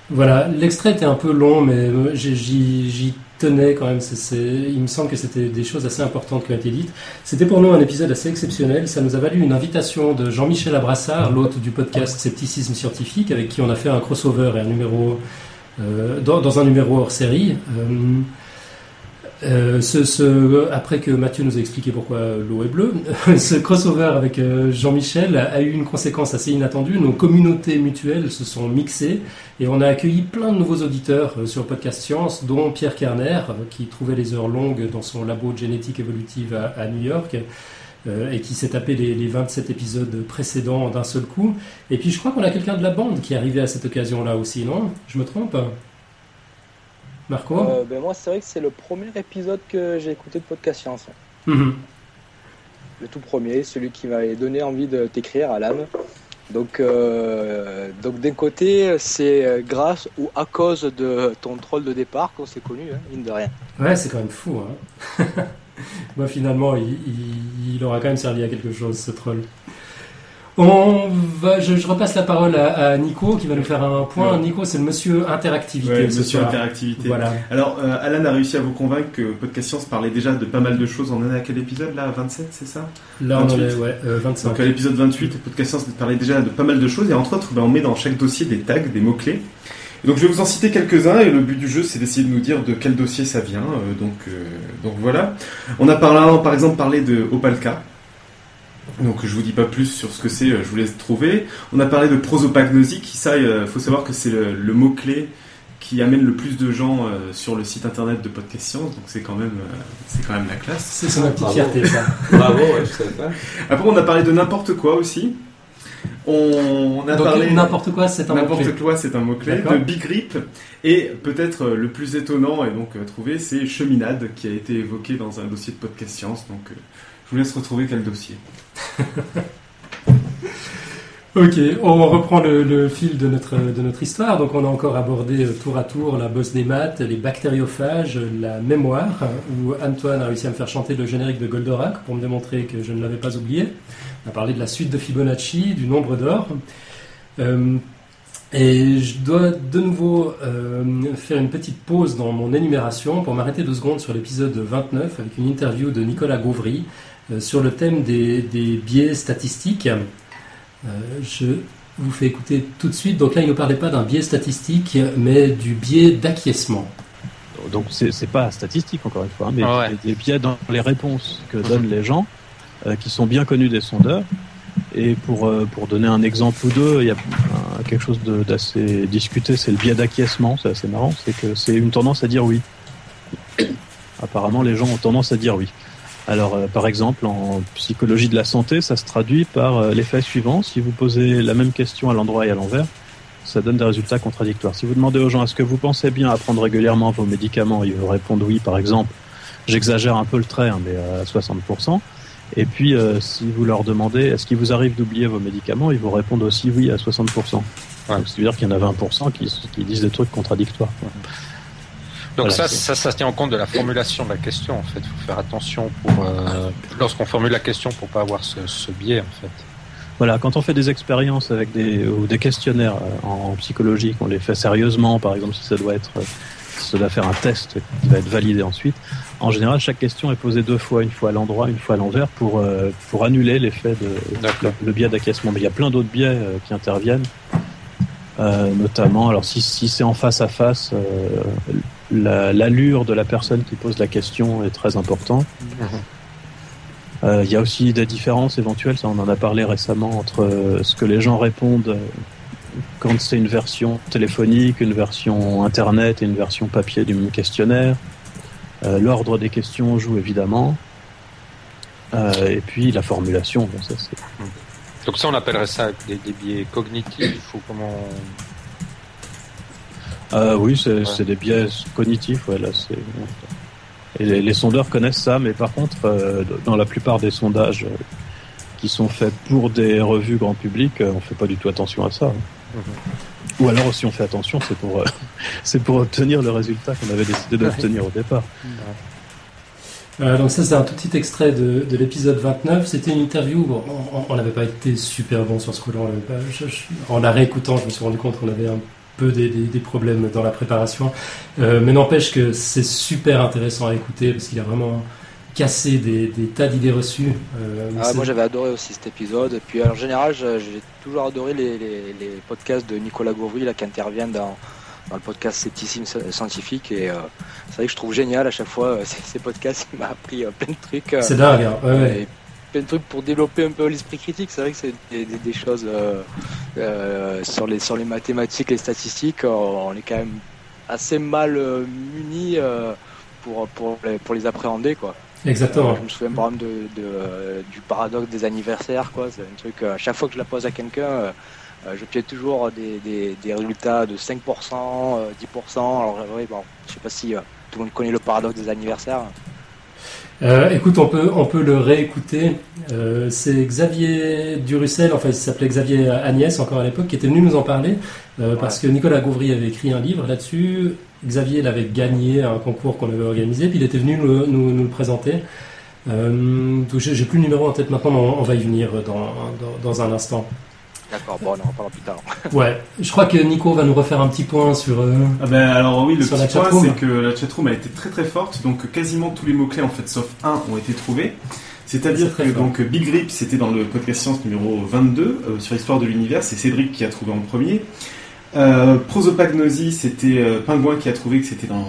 Voilà, l'extrait était un peu long, mais euh, j'ai- j'y j'y tenais quand même. Il me semble que c'était des choses assez importantes qui ont été dites. C'était pour nous un épisode assez exceptionnel. Ça nous a valu une invitation de Jean-Michel Abrassard, l'hôte du podcast Scepticisme Scientifique, avec qui on a fait un crossover et un numéro euh, dans, dans un numéro hors série. Euh, euh, ce, ce- après que Mathieu nous a expliqué pourquoi l'eau est bleue, ce crossover avec euh, Jean-Michel a, eu une conséquence assez inattendue. Nos communautés mutuelles se sont mixées et on a accueilli plein de nouveaux auditeurs euh, sur Podcast Science, dont Pierre Kerner, qui trouvait les heures longues dans son labo de génétique évolutive à, New York. euh, et qui s'est tapé les 27 épisodes précédents d'un seul coup. Et puis je crois qu'on a quelqu'un de la bande qui est arrivé à cette occasion-là aussi, non? Je me trompe? Marco Euh, ben moi, c'est vrai que c'est le premier épisode que j'ai écouté de Podcast Science. Mhm. Le tout premier, celui qui m'avait donné envie de t'écrire, Alan. Donc, euh, donc d'un côté, c'est grâce ou à cause de ton troll de départ qu'on s'est connu, hein, mine de rien. Ouais, c'est quand même fou. Hein Moi, finalement, il, il- il aura quand même servi à quelque chose, ce troll. On va, je, je repasse la parole à, à Nico qui va nous faire un point. Ouais. Nico, c'est le monsieur interactivité. Ouais, monsieur interactivité. Voilà. Alors, euh, Alan a réussi à vous convaincre que Podcast Science parlait déjà de pas mal de choses. On en est à quel épisode là? 27, c'est ça? Là, on en 28. est, ouais, euh, 25. Donc à l'épisode 28, Podcast Science parlait déjà de pas mal de choses. Et entre autres, ben, on met dans chaque dossier des tags, des mots-clés. Donc je vais vous en citer quelques-uns. Et le but du jeu, c'est d'essayer de nous dire de quel dossier ça vient. Euh, donc, euh, donc voilà. On a par, par exemple parlé de Opalka. Donc je vous dis pas plus sur ce que c'est, euh, je vous laisse trouver. On a parlé de prosopagnosie, qui ça, il faut savoir que c'est le, le mot-clé qui amène le plus de gens euh, sur le site internet de Podcast Science, donc c'est quand même, euh, c'est quand même la classe. C'est ma petite Bravo. fierté, ça. Bravo, ouais, je savais pas. Après, on a parlé de n'importe quoi aussi. On, on a Donc, parlé n'importe quoi, c'est un n'importe mot-clé. quoi, c'est un mot clé. D'accord. De Big Rip et peut-être euh, le plus étonnant et donc euh, trouvé, c'est cheminade qui a été évoqué dans un dossier de podcast science. Donc, euh, je vous laisse retrouver quel dossier. Ok, on reprend le, fil de notre, de notre histoire. Donc, on a encore abordé euh, tour à tour la bosse des maths, les bactériophages, la mémoire, hein, où Antoine a réussi à me faire chanter le générique de Goldorak pour me démontrer que je ne l'avais pas oublié. On a parlé de la suite de Fibonacci, du nombre d'or. Euh, et je dois de nouveau euh, faire une petite pause dans mon énumération pour m'arrêter deux secondes sur l'épisode 29 avec une interview de Nicolas Gauvry sur le thème des, des biais statistiques. Euh, je vous fais écouter tout de suite. Donc là, il ne parlait pas d'un biais statistique, mais du biais d'acquiescement. Donc c'est c'est pas statistique encore une fois, hein, mais Ah ouais. des- biais dans les réponses que donnent les gens, euh, qui sont bien connus des sondeurs. Et pour euh, pour donner un exemple ou deux, il y a euh, quelque chose d'assez discuté, c'est le biais d'acquiescement. C'est assez marrant, c'est que c'est une tendance à dire oui. Apparemment, les gens ont tendance à dire oui. Alors, euh, par exemple, en psychologie de la santé, ça se traduit par euh, l'effet suivant. Si vous posez la même question à l'endroit et à l'envers, ça donne des résultats contradictoires. Si vous demandez aux gens est-ce que vous pensez bien à prendre régulièrement vos médicaments, ils vous répondent oui, par exemple. J'exagère un peu le trait, hein, mais à 60%. Et puis, euh, si vous leur demandez est-ce qu'il vous arrive d'oublier vos médicaments, ils vous répondent aussi oui à 60%. Donc, c'est-à-dire qu'il y en a 20% qui, qui disent des trucs contradictoires. quoi. Donc Voilà, ça, ça, ça tient en compte de la formulation de la question en fait. Il faut faire attention pour euh, lorsqu'on formule la question pour pas avoir ce, ce biais en fait. Voilà, quand on fait des expériences avec des ou des questionnaires euh, en psychologie, qu'on les fait sérieusement, par exemple, si ça doit être, euh, si ça doit faire un test qui va être validé ensuite. En général, chaque question est posée deux fois, une fois à l'endroit, une fois à l'envers, pour euh, pour annuler l'effet de le, le biais d'acquiescement. Mais il y a plein d'autres biais euh, qui interviennent, euh, notamment, alors si si c'est en face à face, la- l'allure de la personne qui pose la question est très importante. Euh, Il y a aussi des différences éventuelles, ça on en a parlé récemment, entre euh, ce que les gens répondent euh, quand c'est une version téléphonique, une version internet et une version papier du même questionnaire. Euh, L'ordre des questions joue évidemment. Euh, et puis la formulation, bon, ça c'est. Donc ça, on appellerait ça des, des biais cognitifs ou comment Euh, oui, c'est des biais cognitifs, ouais, là, c'est. Et les, les sondeurs connaissent ça, mais par contre, euh, dans la plupart des sondages euh, qui sont faits pour des revues grand public, on fait pas du tout attention à ça. hein. Ou alors, si on fait attention, c'est pour, c'est pour obtenir le résultat qu'on avait décidé d'obtenir au départ. Euh, donc ça c'est un tout petit extrait de, de l'épisode 29. C'était une interview. Bon, on- on n'avait pas été super bon sur ce coup-là. On je- En la réécoutant, je me suis rendu compte qu'on avait un peu des, des- des problèmes dans la préparation. Euh, mais n'empêche que c'est super intéressant à écouter parce qu'il a vraiment cassé des, des tas d'idées reçues. Euh, Ah, moi j'avais adoré aussi cet épisode. Et puis en général, j'ai toujours adoré les, les- les podcasts de Nicolas Gauvry là, qui interviennent dans, dans le podcast Scepticisme Scientifique. Et euh, c'est vrai que je trouve génial à chaque fois euh, ces, ces podcasts. Il m'a appris plein de trucs. C'est dingue, hein. Ouais, ouais. et plein de trucs pour développer un peu l'esprit critique. C'est vrai que c'est des, des- des choses euh, euh, sur, les, sur les mathématiques, les statistiques. on est quand même assez mal euh, munis euh, pour, pour, les, pour les appréhender. quoi. Exactement. Euh, je me souviens par exemple de, de, euh, du paradoxe des anniversaires. quoi. C'est un truc, euh, à chaque fois que je la pose à quelqu'un, piège toujours des, des, des résultats de 5%, euh, 10%. Alors, oui, bon, je sais pas si tout le monde connaît le paradoxe des anniversaires. Euh, écoute, on peut, on peut le réécouter. Euh, c'est Xavier Durussel, enfin il s'appelait Xavier Agnès encore à l'époque, qui était venu nous en parler, euh, parce que Nicolas Gauvry avait écrit un livre là-dessus. Xavier l'avait gagné à un concours qu'on avait organisé, puis il était venu nous, nous- nous le présenter. J'ai j'ai plus le numéro en tête maintenant, mais on, on va y venir dans, dans, dans un instant. D'accord, bon, on en reparlera plus tard. Ouais, je crois que Nico va nous refaire un petit point sur. euh, Ah ben alors oui, le petit point c'est que la chatroom a été très très forte, donc quasiment tous les mots-clés en fait, sauf un, ont été trouvés. C'est-à-dire que fort. donc Big Rip c'était dans le podcast science numéro 22 euh, sur l'histoire de l'univers, c'est Cédric qui a trouvé en premier. Euh, Prosopagnosie c'était euh, Pingouin qui a trouvé que c'était dans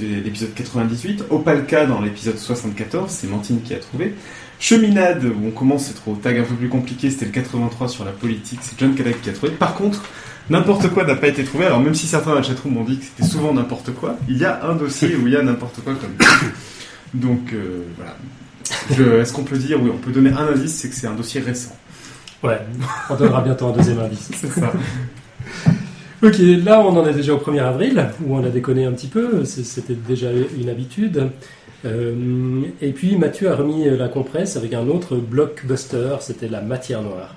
l'épisode 98. Opalka dans l'épisode 74, c'est Mantine qui a trouvé. Cheminade, où on commence, c'est trop tag un peu plus compliqué, c'était le 83 sur la politique, c'est John Kadak qui a trouvé. Par contre, n'importe quoi n'a pas été trouvé, alors même si certains dans la chatroom m'ont dit que c'était souvent n'importe quoi, il y a un dossier où il y a n'importe quoi comme Donc euh, voilà. Est-ce qu'on peut dire, oui, on peut donner un indice, c'est que c'est un dossier récent. Ouais, on donnera bientôt un deuxième indice. C'est ça. Ok, là on en est déjà au 1er avril, où on a déconné un petit peu, c'était déjà une habitude. Euh, et puis Mathieu a remis la compresse avec un autre blockbuster, c'était la matière noire.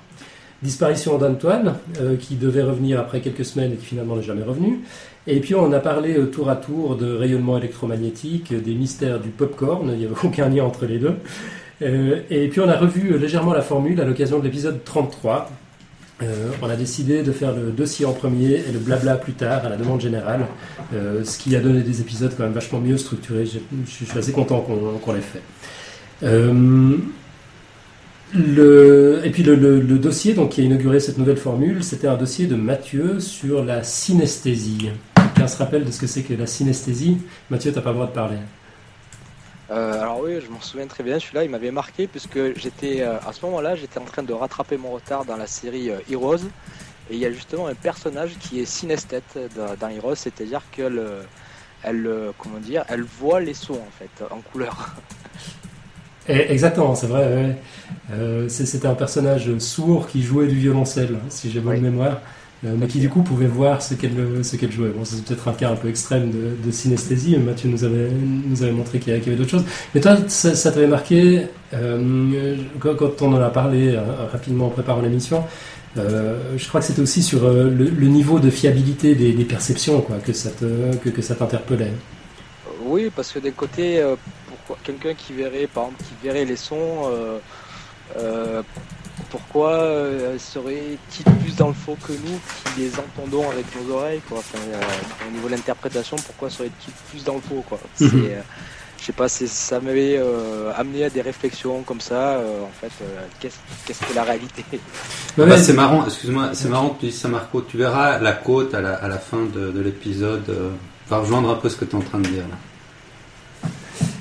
Disparition d'Antoine, euh, qui devait revenir après quelques semaines et qui finalement n'est jamais revenu. Et puis on a parlé euh, tour à tour de rayonnement électromagnétique, des mystères du popcorn, il n'y avait aucun lien entre les deux. Euh, et puis on a revu euh, légèrement la formule à l'occasion de l'épisode 33. Euh, on a décidé de faire le dossier en premier et le blabla plus tard, à la demande générale, euh, ce qui a donné des épisodes quand même vachement mieux structurés. Je suis assez content qu'on l'ait fait. Euh, et puis le dossier donc, qui a inauguré cette nouvelle formule, c'était un dossier de Mathieu sur la synesthésie. Quelqu'un se rappelle de ce que c'est que la synesthésie? Mathieu, t'as pas le droit de parler. Euh, alors oui, je m'en souviens très bien. Celui-là, il m'avait marqué puisque j'étais euh, à ce moment-là, j'étais en train de rattraper mon retard dans la série euh, Heroes. Et il y a justement un personnage qui est synesthète dans, dans Heroes, c'est-à-dire qu'elle, elle, comment dire, elle voit les sons en fait en couleur. Eh, Exactement, c'est vrai. ouais. C'était un personnage sourd qui jouait du violoncelle, hein, si j'ai bonne mémoire, euh, mais qui du coup pouvait voir ce qu'elle ce qu'elle jouait. Bon, c'est peut-être un cas un peu extrême de, de synesthésie. Mathieu nous avait nous avait montré qu'il y avait, d'autres choses. Mais toi, ça, ça t'avait marqué euh, quand, on en a parlé euh, rapidement en préparant l'émission. euh, je crois que c'était aussi sur euh, le, niveau de fiabilité des, perceptions, quoi, que ça que, ça t'interpellait. Oui, parce que d'un côté, euh, pourquoi quelqu'un qui verrait, par exemple, qui verrait les sons, euh, euh, pourquoi euh, serait-il plus dans le faux que nous qui les entendons avec nos oreilles, quoi enfin, euh, Au niveau de l'interprétation, pourquoi serait-il plus dans le faux, quoi C'est, Mhm. euh, Je sais pas, ça m'avait euh, amené à des réflexions comme ça. euh, en fait, euh, qu'est-ce, qu'est-ce que la réalité? Bah, c'est marrant, excuse-moi, c'est marrant que tu dises ça, Marco. Tu verras la côte à la, à la fin de, de l'épisode. euh, va rejoindre un peu ce que tu es en train de dire là.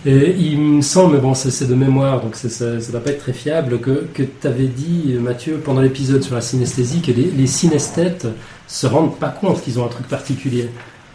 Et il me semble, bon, c'est de mémoire, donc ça ne doit pas être très fiable, que, que tu avais dit, Mathieu, pendant l'épisode sur la synesthésie, que les, les synesthètes se rendent pas compte qu'ils ont un truc particulier.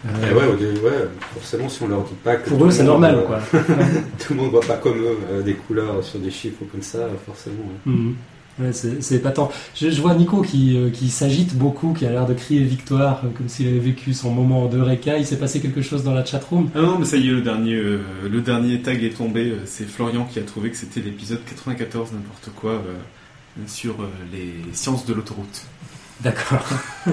Euh, Eh ouais, forcément, si on leur dit pas que. Pour eux, c'est normal, euh, quoi. tout le monde voit pas comme eux euh, des couleurs sur des chiffres comme ça, forcément. ouais. Mhm. Ouais, c'est épatant. Je, je vois Nico qui, euh, qui s'agite beaucoup, qui a l'air de crier victoire, euh, comme s'il avait vécu son moment de Reka. Il s'est passé quelque chose dans la chatroom? Ah non, mais ça y est, le dernier, euh, le dernier tag est tombé. C'est Florian qui a trouvé que c'était l'épisode 94, n'importe quoi, euh, sur euh, les sciences de l'autoroute. D'accord.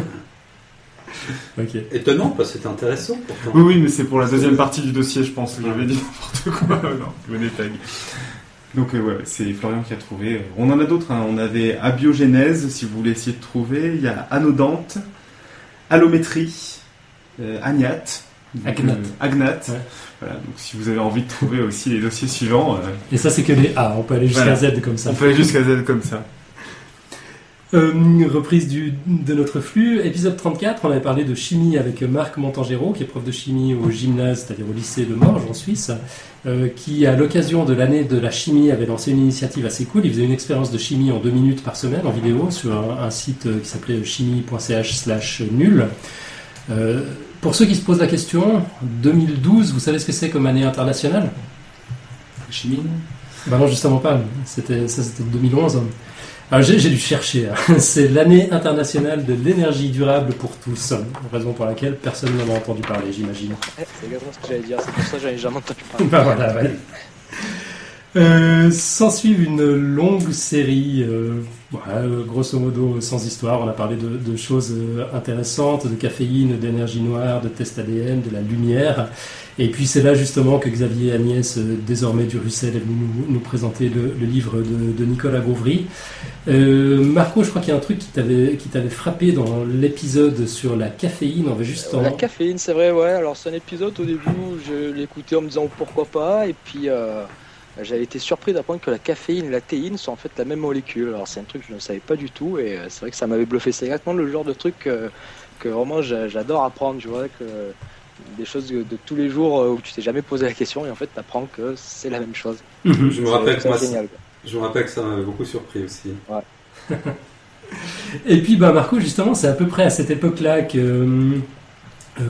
Ok. Étonnant, parce que c'était intéressant pourtant. Oui, oui, mais c'est pour la deuxième partie du dossier, je pense. J'avais dit n'importe quoi. non, venez tag. Donc, euh, ouais, c'est Florian qui a trouvé. On en a d'autres. hein. On avait Abiogénèse, si vous voulez essayer de trouver. Il y a Anodante, Allométrie, euh, Agnat. donc, Agnat. euh, Agnat. Ouais. Voilà, donc si vous avez envie de trouver aussi les dossiers suivants, euh, Et ça, c'est que les A. On peut aller jusqu'à Voilà. Z comme ça. on peut aller jusqu'à Z comme ça. Euh, reprise du, de notre flux. Épisode 34, on avait parlé de chimie avec Marc Montangero, qui est prof de chimie au gymnase, c'est-à-dire au lycée de Morges en Suisse, euh, qui, à l'occasion de l'année de la chimie, avait lancé une initiative assez cool. Il faisait une expérience de chimie en deux minutes par semaine en vidéo sur un, un site euh, qui s'appelait chimie.ch slash nul. Euh, pour ceux qui se posent la question, 2012, vous savez ce que c'est comme année internationale? Chimie Bah non, justement pas. C'était, ça, c'était 2011. Alors j'ai, j'ai dû chercher. hein. C'est l'année internationale de l'énergie durable pour tous. Raison pour laquelle personne n'en a entendu parler, j'imagine. Eh, C'est exactement ce que j'allais dire, c'est pour ça que j'en ai jamais entendu parler. Bah voilà, ouais. Euh, S'en suivent une longue série, euh, euh, grosso modo sans histoire. On a parlé de, de choses intéressantes, de caféine, d'énergie noire, de tests ADN, de la lumière. Et puis c'est là justement que Xavier et Agnès, euh, désormais du Russell, est venu nous, nous présenter le, le livre de, de Nicolas Gauvry. Marco, je crois qu'il y a un truc qui t'avait frappé dans l'épisode sur la caféine. On va juste en... La caféine, c'est vrai, ouais. Alors, c'est un épisode au début je l'écoutais en me disant pourquoi pas, et puis j'avais été surpris d'apprendre que la caféine et la théine sont en fait la même molécule. Alors, c'est un truc que je ne savais pas du tout, et euh, c'est vrai que ça m'avait bluffé. C'est exactement le genre de truc que, que vraiment j'a- j'adore apprendre, tu vois, que des choses de, de tous les jours euh, où tu t'es jamais posé la question, et en fait, tu apprends que c'est la même chose. Mhm. Je me rappelle que moi, génial. je me rappelle que ça m'avait beaucoup surpris aussi. Et puis, bah, Marco, justement, c'est à peu près à cette époque-là que, euh,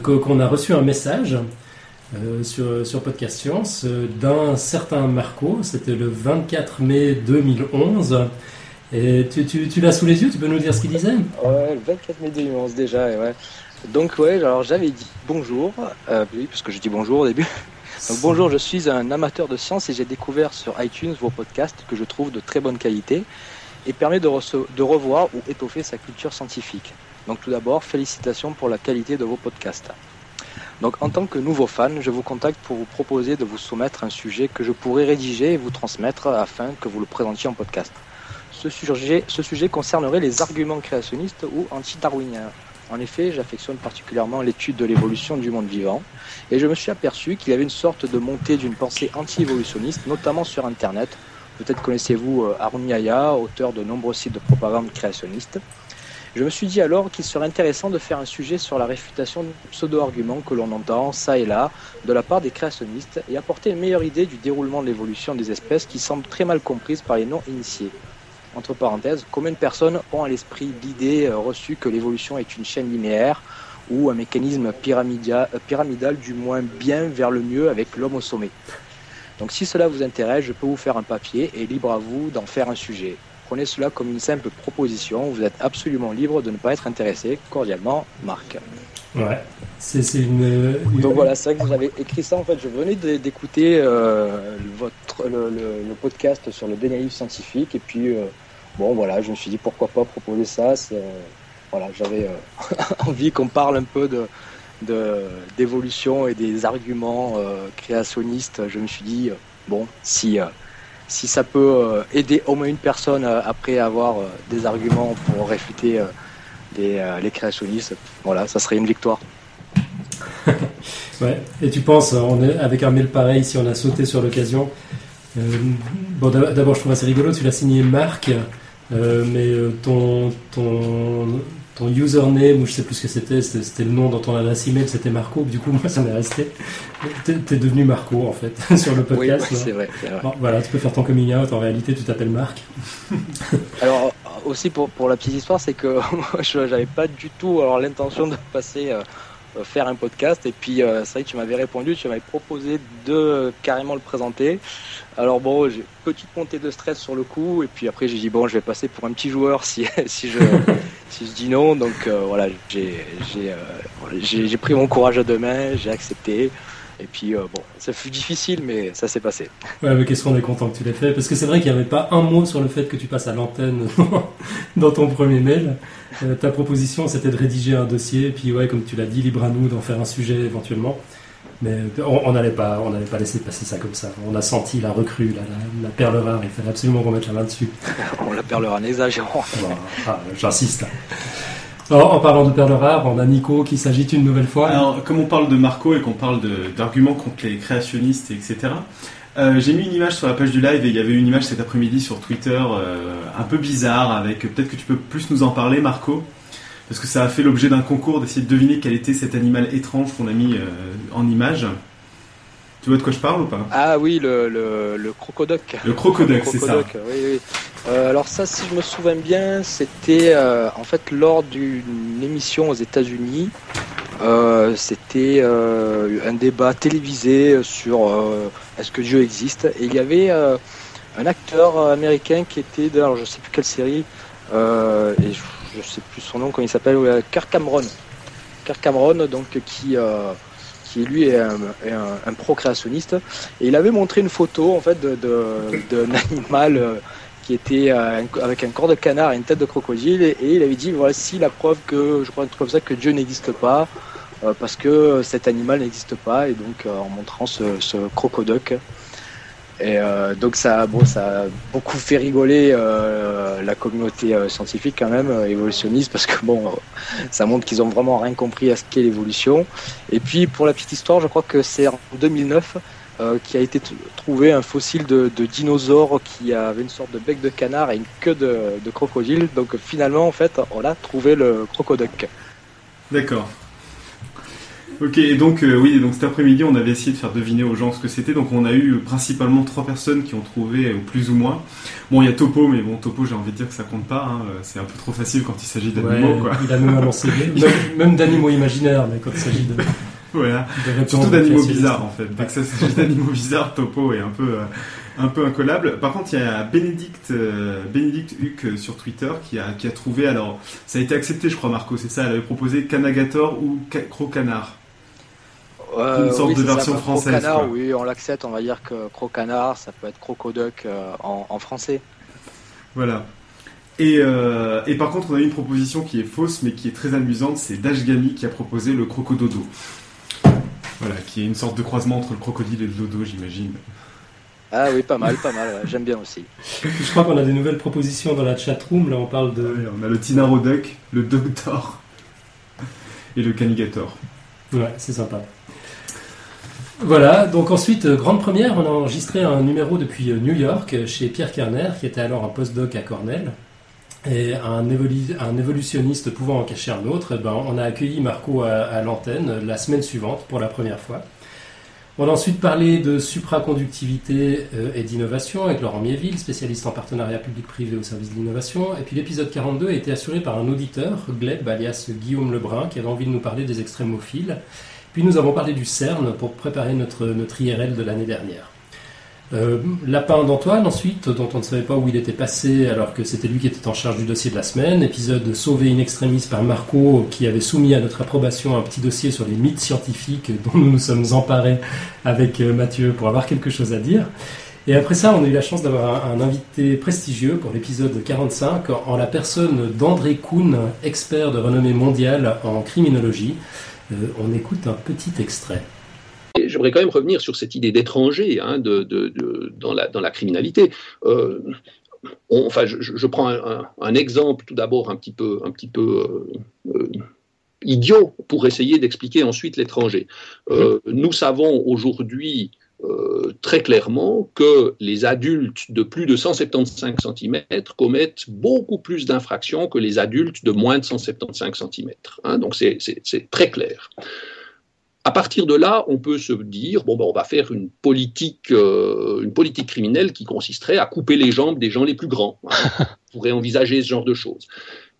que- qu'on a reçu un message euh, sur, sur Podcast Science euh, d'un certain Marco. C'était le 24 mai 2011. Et tu, tu, tu l'as sous les yeux, tu peux nous dire ce qu'il disait? Ouais, le 24 mai 2011 déjà, ouais. Donc ouais, alors j'avais dit bonjour, euh, parce que je dis bonjour au début. Donc bonjour, je suis un amateur de science et j'ai découvert sur iTunes vos podcasts que je trouve de très bonne qualité et permet de, de revoir ou étoffer sa culture scientifique. Donc tout d'abord, félicitations pour la qualité de vos podcasts. Donc en tant que nouveau fan, je vous contacte pour vous proposer de vous soumettre un sujet que je pourrais rédiger et vous transmettre afin que vous le présentiez en podcast. Ce sujet, ce sujet concernerait les arguments créationnistes ou anti-darwiniens. En effet, j'affectionne particulièrement l'étude de l'évolution du monde vivant et je me suis aperçu qu'il y avait une sorte de montée d'une pensée anti-évolutionniste, notamment sur Internet. Peut-être connaissez-vous euh, Yahya, auteur de nombreux sites de propagande créationniste. Je me suis dit alors qu'il serait intéressant de faire un sujet sur la réfutation de pseudo-arguments que l'on entend ça et là de la part des créationnistes et apporter une meilleure idée du déroulement de l'évolution des espèces qui semble très mal comprise par les non-initiés. Entre parenthèses, combien de personnes ont à l'esprit l'idée euh, reçue que l'évolution est une chaîne linéaire ou un mécanisme euh, pyramidal du moins bien vers le mieux avec l'homme au sommet Donc si cela vous intéresse, je peux vous faire un papier et libre à vous d'en faire un sujet. Prenez cela comme une simple proposition, vous êtes absolument libre de ne pas être intéressé. Cordialement, Marc. Ouais. C'est, une, une- Donc voilà, c'est vrai que j'avais écrit ça en fait. Je venais d'écouter euh, votre le, le- le podcast sur le dénaïf scientifique et puis euh, bon voilà, je me suis dit pourquoi pas proposer ça. Euh, voilà, j'avais euh, envie qu'on parle un peu de de- d'évolution et des arguments euh, créationnistes. Je me suis dit euh, bon si euh, si ça peut euh, aider au moins une personne euh, après avoir euh, des arguments pour réfuter les, créationnistes, voilà, ça serait une victoire. Ouais. Et tu penses, on est, avec un mail pareil, si on a sauté sur l'occasion. bon, d'ab- d'abord, je trouve assez rigolo, tu l'as signé Marc, mais ton, ton, ton username, ou je sais plus ce que c'était, c'était le nom dans ton adresse email, c'était Marco. Du coup, moi, ça m'est resté. T'es devenu Marco, en fait, sur le podcast. oui, c'est vrai. c'est vrai. Bon, voilà, tu peux faire ton coming out. En réalité, tu t'appelles Marc. Alors aussi pour, pour la petite histoire, c'est que moi je n'avais pas du tout alors l'intention de passer euh, faire un podcast et puis euh, c'est vrai que tu m'avais répondu, tu m'avais proposé de euh, carrément le présenter. Alors bon, j'ai petite montée de stress sur le coup et puis après j'ai dit bon, je vais passer pour un petit joueur si si je si je dis non. Donc euh, voilà, j'ai j'ai euh, j'ai j'ai pris mon courage à deux mains, j'ai accepté. Et puis euh, bon, ça fut difficile, mais ça s'est passé. Ouais, mais qu'est-ce qu'on est content que tu l'aies fait? Parce que c'est vrai qu'il n'y avait pas un mot sur le fait que tu passes à l'antenne dans ton premier mail. Euh, ta proposition, c'était de rédiger un dossier, et puis ouais, comme tu l'as dit, libre à nous d'en faire un sujet éventuellement. Mais on n'allait pas, on n'allait pas laisser passer ça comme ça. On a senti la recrue, la, la, perle rare. Il fallait absolument qu'on mette la main dessus. on la perle rare, exagérant. Ah, J'insiste. en parlant de perle rare, on a Nico qui s'agite une nouvelle fois. Alors, comme on parle de Marco et qu'on parle d'arguments contre les créationnistes, etc. Euh, j'ai mis une image sur la page du live et il y avait une image cet après-midi sur Twitter euh, un peu bizarre avec peut-être que tu peux plus nous en parler Marco parce que ça a fait l'objet d'un concours d'essayer de deviner quel était cet animal étrange qu'on a mis euh, en image. Tu vois de quoi je parle ou pas? Ah oui, le, le, le crocodoc. Le crocodoc, c'est ça. Oui, oui. Euh, alors ça, si je me souviens bien, c'était euh, en fait lors d'une émission aux États-Unis. C'était un débat télévisé sur est-ce que Dieu existe? Et il y avait un acteur américain qui était dans je sais plus quelle série et je je sais plus son nom, quand il s'appelle, Kirk Cameron. Kirk Cameron, donc, qui, euh, qui lui est un, procréationniste. Et il avait montré une photo, en fait, d'un de, animal euh, qui était euh, avec un corps de canard et une tête de crocodile. Et, il avait dit, voici la preuve que, je crois un ça, que Dieu n'existe pas. Parce que cet animal n'existe pas et donc en montrant ce, ce crocodoc et euh, donc ça, bon, ça a beaucoup fait rigoler euh, la communauté euh, scientifique quand même, évolutionniste, parce que bon, ça montre qu'ils ont vraiment rien compris à ce qu'est l'évolution. Et puis pour la petite histoire, je crois que c'est en 2009 qui a été trouvé un fossile de, dinosaure qui avait une sorte de bec de canard et une queue de, de crocodile. Donc finalement, en fait, on a trouvé le crocodile. D'accord. Ok, et donc euh, oui, donc cet après-midi, on avait essayé de faire deviner aux gens ce que c'était. Donc on a eu principalement trois personnes qui ont trouvé, euh, plus ou moins. Bon, il y a Topo, mais bon, Topo, j'ai envie de dire que ça compte pas. Hein. C'est un peu trop facile quand il s'agit d'animaux, quoi. Il a même annoncé, même, d'animaux imaginaires, mais quand il s'agit de. Voilà. Surtout d'animaux bizarres, en fait. Dès que ça s'agit d'animaux bizarres, Topo est un peu. Euh, un peu incollable. Par contre, il y a Bénédicte, Bénédicte Huc sur Twitter qui a, qui a trouvé, alors ça a été accepté, je crois, Marco, c'est ça, elle avait proposé Canagator ou Crocanard une sorte de version française. Canard, oui, on l'accepte. On va dire que Crocanard, ça peut être Crocoduck euh, en, français. Voilà. Et, euh, et, par contre, on a une proposition qui est fausse, mais qui est très amusante. C'est Dashgami qui a proposé le crocododo. Voilà, qui est une sorte de croisement entre le crocodile et le dodo, j'imagine. Ah oui, pas mal, pas mal. J'aime bien aussi. Je crois qu'on a des nouvelles propositions dans la chatroom. Là, on parle de. on a le Tinaroduck, le Doctor et le Canigator. Ouais, c'est sympa. Voilà, donc ensuite, euh, grande première, on a enregistré un numéro depuis euh, New York chez Pierre Kerner, qui était alors un postdoc à Cornell. Et un, évolutionniste pouvant en cacher un autre, eh ben, on a accueilli Marco à, l'antenne la semaine suivante pour la première fois. On a ensuite parlé de supraconductivité euh, et d'innovation avec Laurent Miéville, spécialiste en partenariat public-privé au service de l'innovation. Et puis l'épisode 42 a été assuré par un auditeur, Gleb, alias Guillaume Lebrun, qui avait envie de nous parler des extrémophiles. Puis nous avons parlé du CERN pour préparer notre, notre IRL de l'année dernière. Euh, Lapin d'Antoine, ensuite, dont on ne savait pas où il était passé alors que c'était lui qui était en charge du dossier de la semaine. Épisode sauvé in extremis par Marco qui avait soumis à notre approbation un petit dossier sur les mythes scientifiques dont nous nous sommes emparés avec euh, Mathieu pour avoir quelque chose à dire. Et après ça, on a eu la chance d'avoir un, un, invité prestigieux pour l'épisode 45 en la personne d'André Kuhn, expert de renommée mondiale en criminologie. Euh, on écoute un petit extrait. J'aimerais quand même revenir sur cette idée d'étranger hein, dans, la, criminalité. Euh, enfin, je, prends un, exemple tout d'abord un petit peu, un petit peu euh, idiot pour essayer d'expliquer ensuite l'étranger. nous savons aujourd'hui euh, très clairement que les adultes de plus de 175 cm commettent beaucoup plus d'infractions que les adultes de moins de 175 cm. Hein. donc c'est très clair. À partir de là, on peut se dire bon ben on va faire une politique, euh, une politique criminelle qui consisterait à couper les jambes des gens les plus grands. on pourrait envisager ce genre de choses.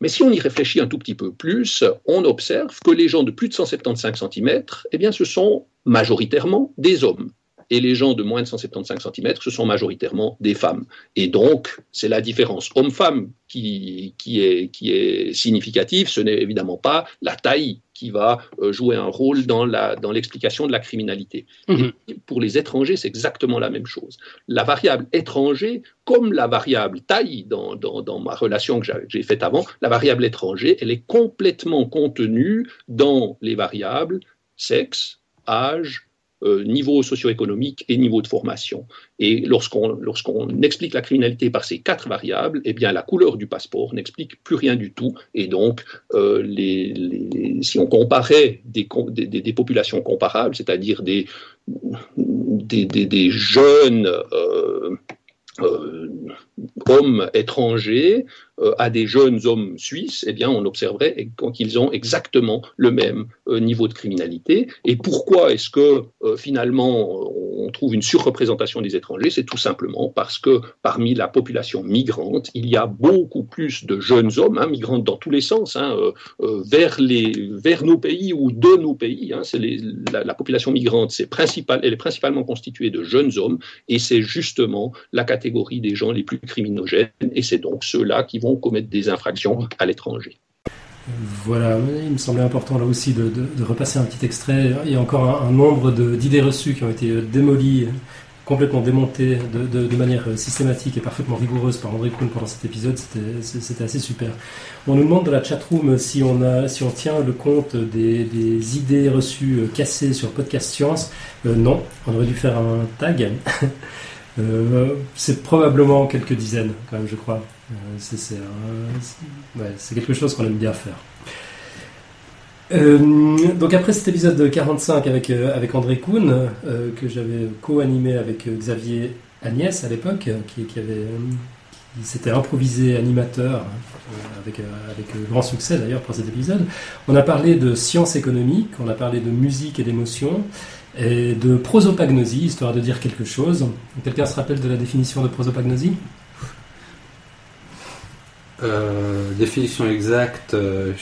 Mais si on y réfléchit un tout petit peu plus, on observe que les gens de plus de 175 cm, eh bien, ce sont majoritairement des hommes et les gens de moins de 175 cm, ce sont majoritairement des femmes. Et donc, c'est la différence homme-femme qui, qui, est, qui est significative, ce n'est évidemment pas la taille qui va euh, jouer un rôle dans l'explication dans de la criminalité. Mhm. Et pour les étrangers, c'est exactement la même chose. La variable étranger, comme la variable taille dans, dans, dans ma relation que j'ai faite avant, la variable étranger, elle est complètement contenue dans les variables sexe, âge, euh, niveau socio-économique et niveau de formation. Et lorsqu'on lorsqu'on explique la criminalité par ces quatre variables, eh bien la couleur du passeport n'explique plus rien du tout. Et donc, euh, si on comparait des, des, populations comparables, c'est-à-dire des, des, jeunes euh, hommes étrangers euh, à des jeunes hommes suisses, eh bien, on observerait qu'ils ont exactement le même euh, niveau de criminalité. Et pourquoi est-ce que finalement on trouve une surreprésentation des étrangers? C'est tout simplement parce que parmi la population migrante, il y a beaucoup plus de jeunes hommes, hein, migrantes dans tous les sens, hein, vers, les, vers nos pays ou de nos pays. Hein, la, population migrante, c'est principal, elle est principalement constituée de jeunes hommes, et c'est justement la catégorie des gens les plus criminogènes, et c'est donc ceux-là qui vont commettre des infractions à l'étranger. Voilà, il me semblait important là aussi de, repasser un petit extrait. Il y a encore un, nombre d'idées reçues qui ont été démolies, complètement démontées de, manière systématique et parfaitement rigoureuse par André Kuhn pendant cet épisode. C'était assez super. On nous demande dans la chatroom si on, a, si on tient le compte des, idées reçues cassées sur Podcast Science. Euh, non, on aurait dû faire un tag. Euh, c'est probablement quelques dizaines, quand même, je crois. Euh, c'est quelque chose qu'on aime bien faire. Euh, donc après cet épisode 45 avec, avec André Kuhn, que j'avais co-animé avec Xavier Agnès à l'époque, qui, avait qui s'était improvisé animateur, avec, avec grand succès d'ailleurs pour cet épisode, on a parlé de sciences économiques, on a parlé de musique et d'émotion, et de prosopagnosie, histoire de dire quelque chose. Quelqu'un se rappelle de la définition de prosopagnosie? Euh, Définition exacte, euh,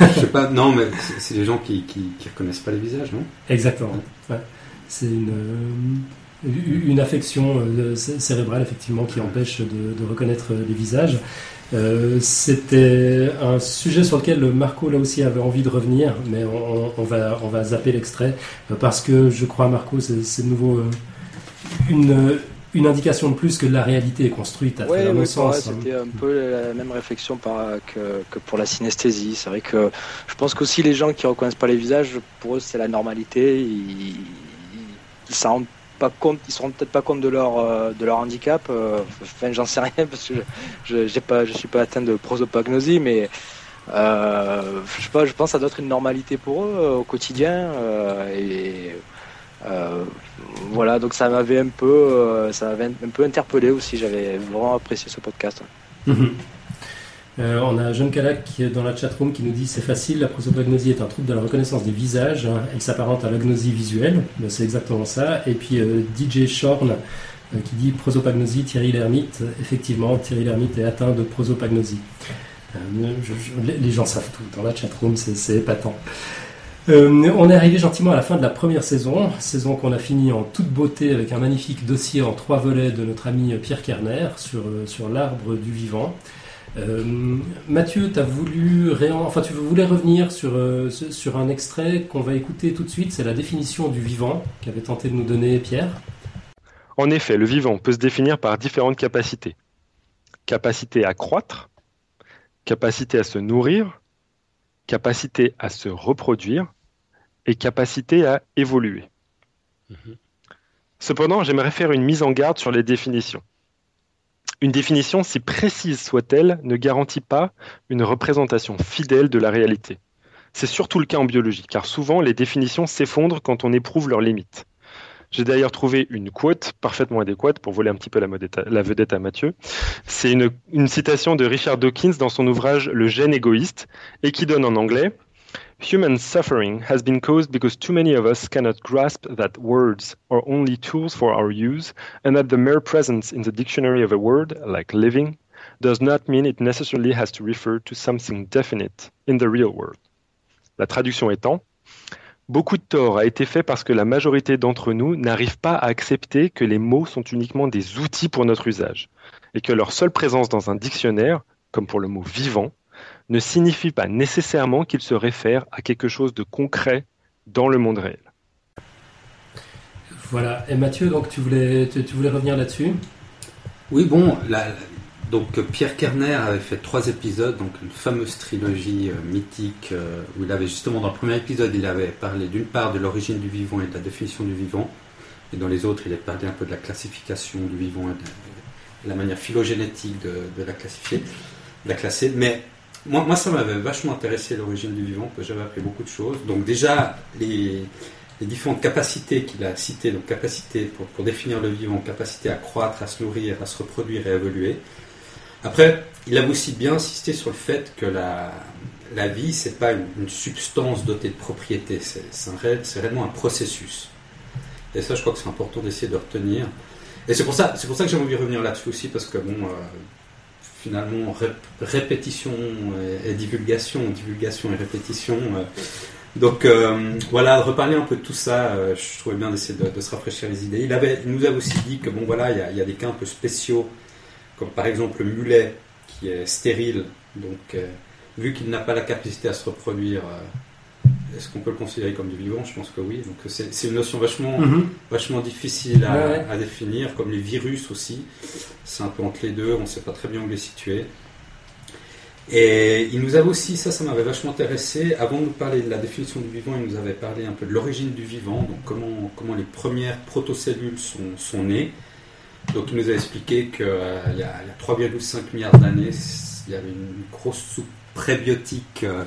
je sais pas, non, mais c'est les gens qui, qui, reconnaissent pas les visages, non? Exactement. C'est une, euh, une affection cérébrale, effectivement, qui empêche de, de reconnaître les visages. Euh, c'était un sujet sur lequel Marco là aussi avait envie de revenir, mais on, va, on va zapper l'extrait euh, parce que je crois Marco c'est de nouveau euh, une, une indication de plus que la réalité est construite à travers nos sens. Hein. C'était un peu la même réflexion que, que, pour la synesthésie. C'est vrai que je pense qu'aussi les gens qui reconnaissent pas les visages, pour eux c'est la normalité. Ils, ils, ils compte, ils se rendent peut-être pas compte de leur euh, de leur handicap. Euh, enfin, j'en sais rien parce que je j'ai pas je suis pas atteint de prosopagnosie, mais euh, je sais pas, je pense que ça doit être une normalité pour eux au quotidien et voilà, donc ça m'avait un peu, ça m'avait un peu interpellé aussi. J'avais vraiment apprécié ce podcast. Mhm. Euh, on a Jean Calac qui est dans la chatroom qui nous dit c'est facile, la prosopagnosie est un trouble de la reconnaissance des visages, elle s'apparente à l'agnosie visuelle, ben, c'est exactement ça. Et puis euh, DJ Shorn euh, qui dit prosopagnosie, Thierry Lhermitte, effectivement Thierry Lhermitte est atteint de prosopagnosie. les gens savent tout dans la chatroom, c'est épatant. on est arrivé gentiment à la fin de la première saison, saison qu'on a fini en toute beauté avec un magnifique dossier en trois volets de notre ami Pierre Kerner sur l'arbre du vivant. Euh, Mathieu, as voulu enfin, tu voulais revenir sur, euh, sur un extrait qu'on va écouter tout de suite, c'est la définition du vivant qu'avait tenté de nous donner Pierre. En effet, le vivant peut se définir par différentes capacités. Capacité à croître, capacité à se nourrir, capacité à se reproduire et capacité à évoluer. Mhm. Cependant, j'aimerais faire une mise en garde sur les définitions. Une définition, si précise soit-elle, ne garantit pas une représentation fidèle de la réalité. C'est surtout le cas en biologie, car souvent les définitions s'effondrent quand on éprouve leurs limites. J'ai d'ailleurs trouvé une quote parfaitement adéquate pour voler un petit peu la, vedette à Mathieu. C'est une, citation de Richard Dawkins dans son ouvrage Le gène égoïste, et qui donne en anglais Human suffering has been caused because too many of us cannot grasp that words are only tools for our use, and that the mere presence in the dictionary of a word, like living, does not mean it necessarily has to refer to something definite in the real world. La traduction étant, Beaucoup de tort a été fait parce que la majorité d'entre nous n'arrive pas à accepter que les mots sont uniquement des outils pour notre usage et que leur seule présence dans un dictionnaire, comme pour le mot vivant, ne signifie pas nécessairement qu'ils se réfèrent à quelque chose de concret dans le monde réel. Voilà. Et Mathieu, donc tu voulais, tu, tu voulais revenir là-dessus? Oui, bon, la, donc Pierre Kerner avait fait trois épisodes, donc une fameuse trilogie euh, mythique euh, où il avait justement dans le premier épisode il avait parlé d'une part de l'origine du vivant et de la définition du vivant, et dans les autres il a parlé un peu de la classification du vivant et de, la manière phylogénétique de, la classifier, de la classer. Mais moi, ça m'avait vachement intéressé l'origine du vivant, parce que j'avais appris beaucoup de choses. Donc déjà les, les différentes capacités qu'il a citées, donc capacité pour, pour définir le vivant, capacité à croître, à se nourrir, à se reproduire et à évoluer. Après, il a aussi bien insisté sur le fait que la, la vie, c'est pas une, substance dotée de propriétés, c'est réellement un processus. Et ça, je crois que c'est important d'essayer de retenir. Et c'est pour ça, c'est pour ça que j'ai envie de revenir là-dessus aussi, parce que bon, euh, finalement, répétition et, divulgation, divulgation et répétition. Euh, donc euh, voilà, reparler un peu de tout ça, je trouvais bien d'essayer de, se rafraîchir les idées. Il, nous a aussi dit que bon voilà, il y, a, des cas un peu spéciaux comme par exemple le mulet qui est stérile, donc euh, vu qu'il n'a pas la capacité à se reproduire, euh, est-ce qu'on peut le considérer comme du vivant? Je pense que oui. Donc c'est une notion vachement, mhm. vachement difficile à, définir, comme les virus aussi. C'est un peu entre les deux, on ne sait pas très bien où les situer. Et il nous avait aussi, ça, ça m'avait vachement intéressé. Avant de nous parler de la définition du vivant, il nous avait parlé un peu de l'origine du vivant, donc comment, comment les premières protocellules sont, sont nées. Donc il nous a expliqué qu'il euh, y a, 3,5 milliards d'années, il y avait une grosse soupe prébiotique euh,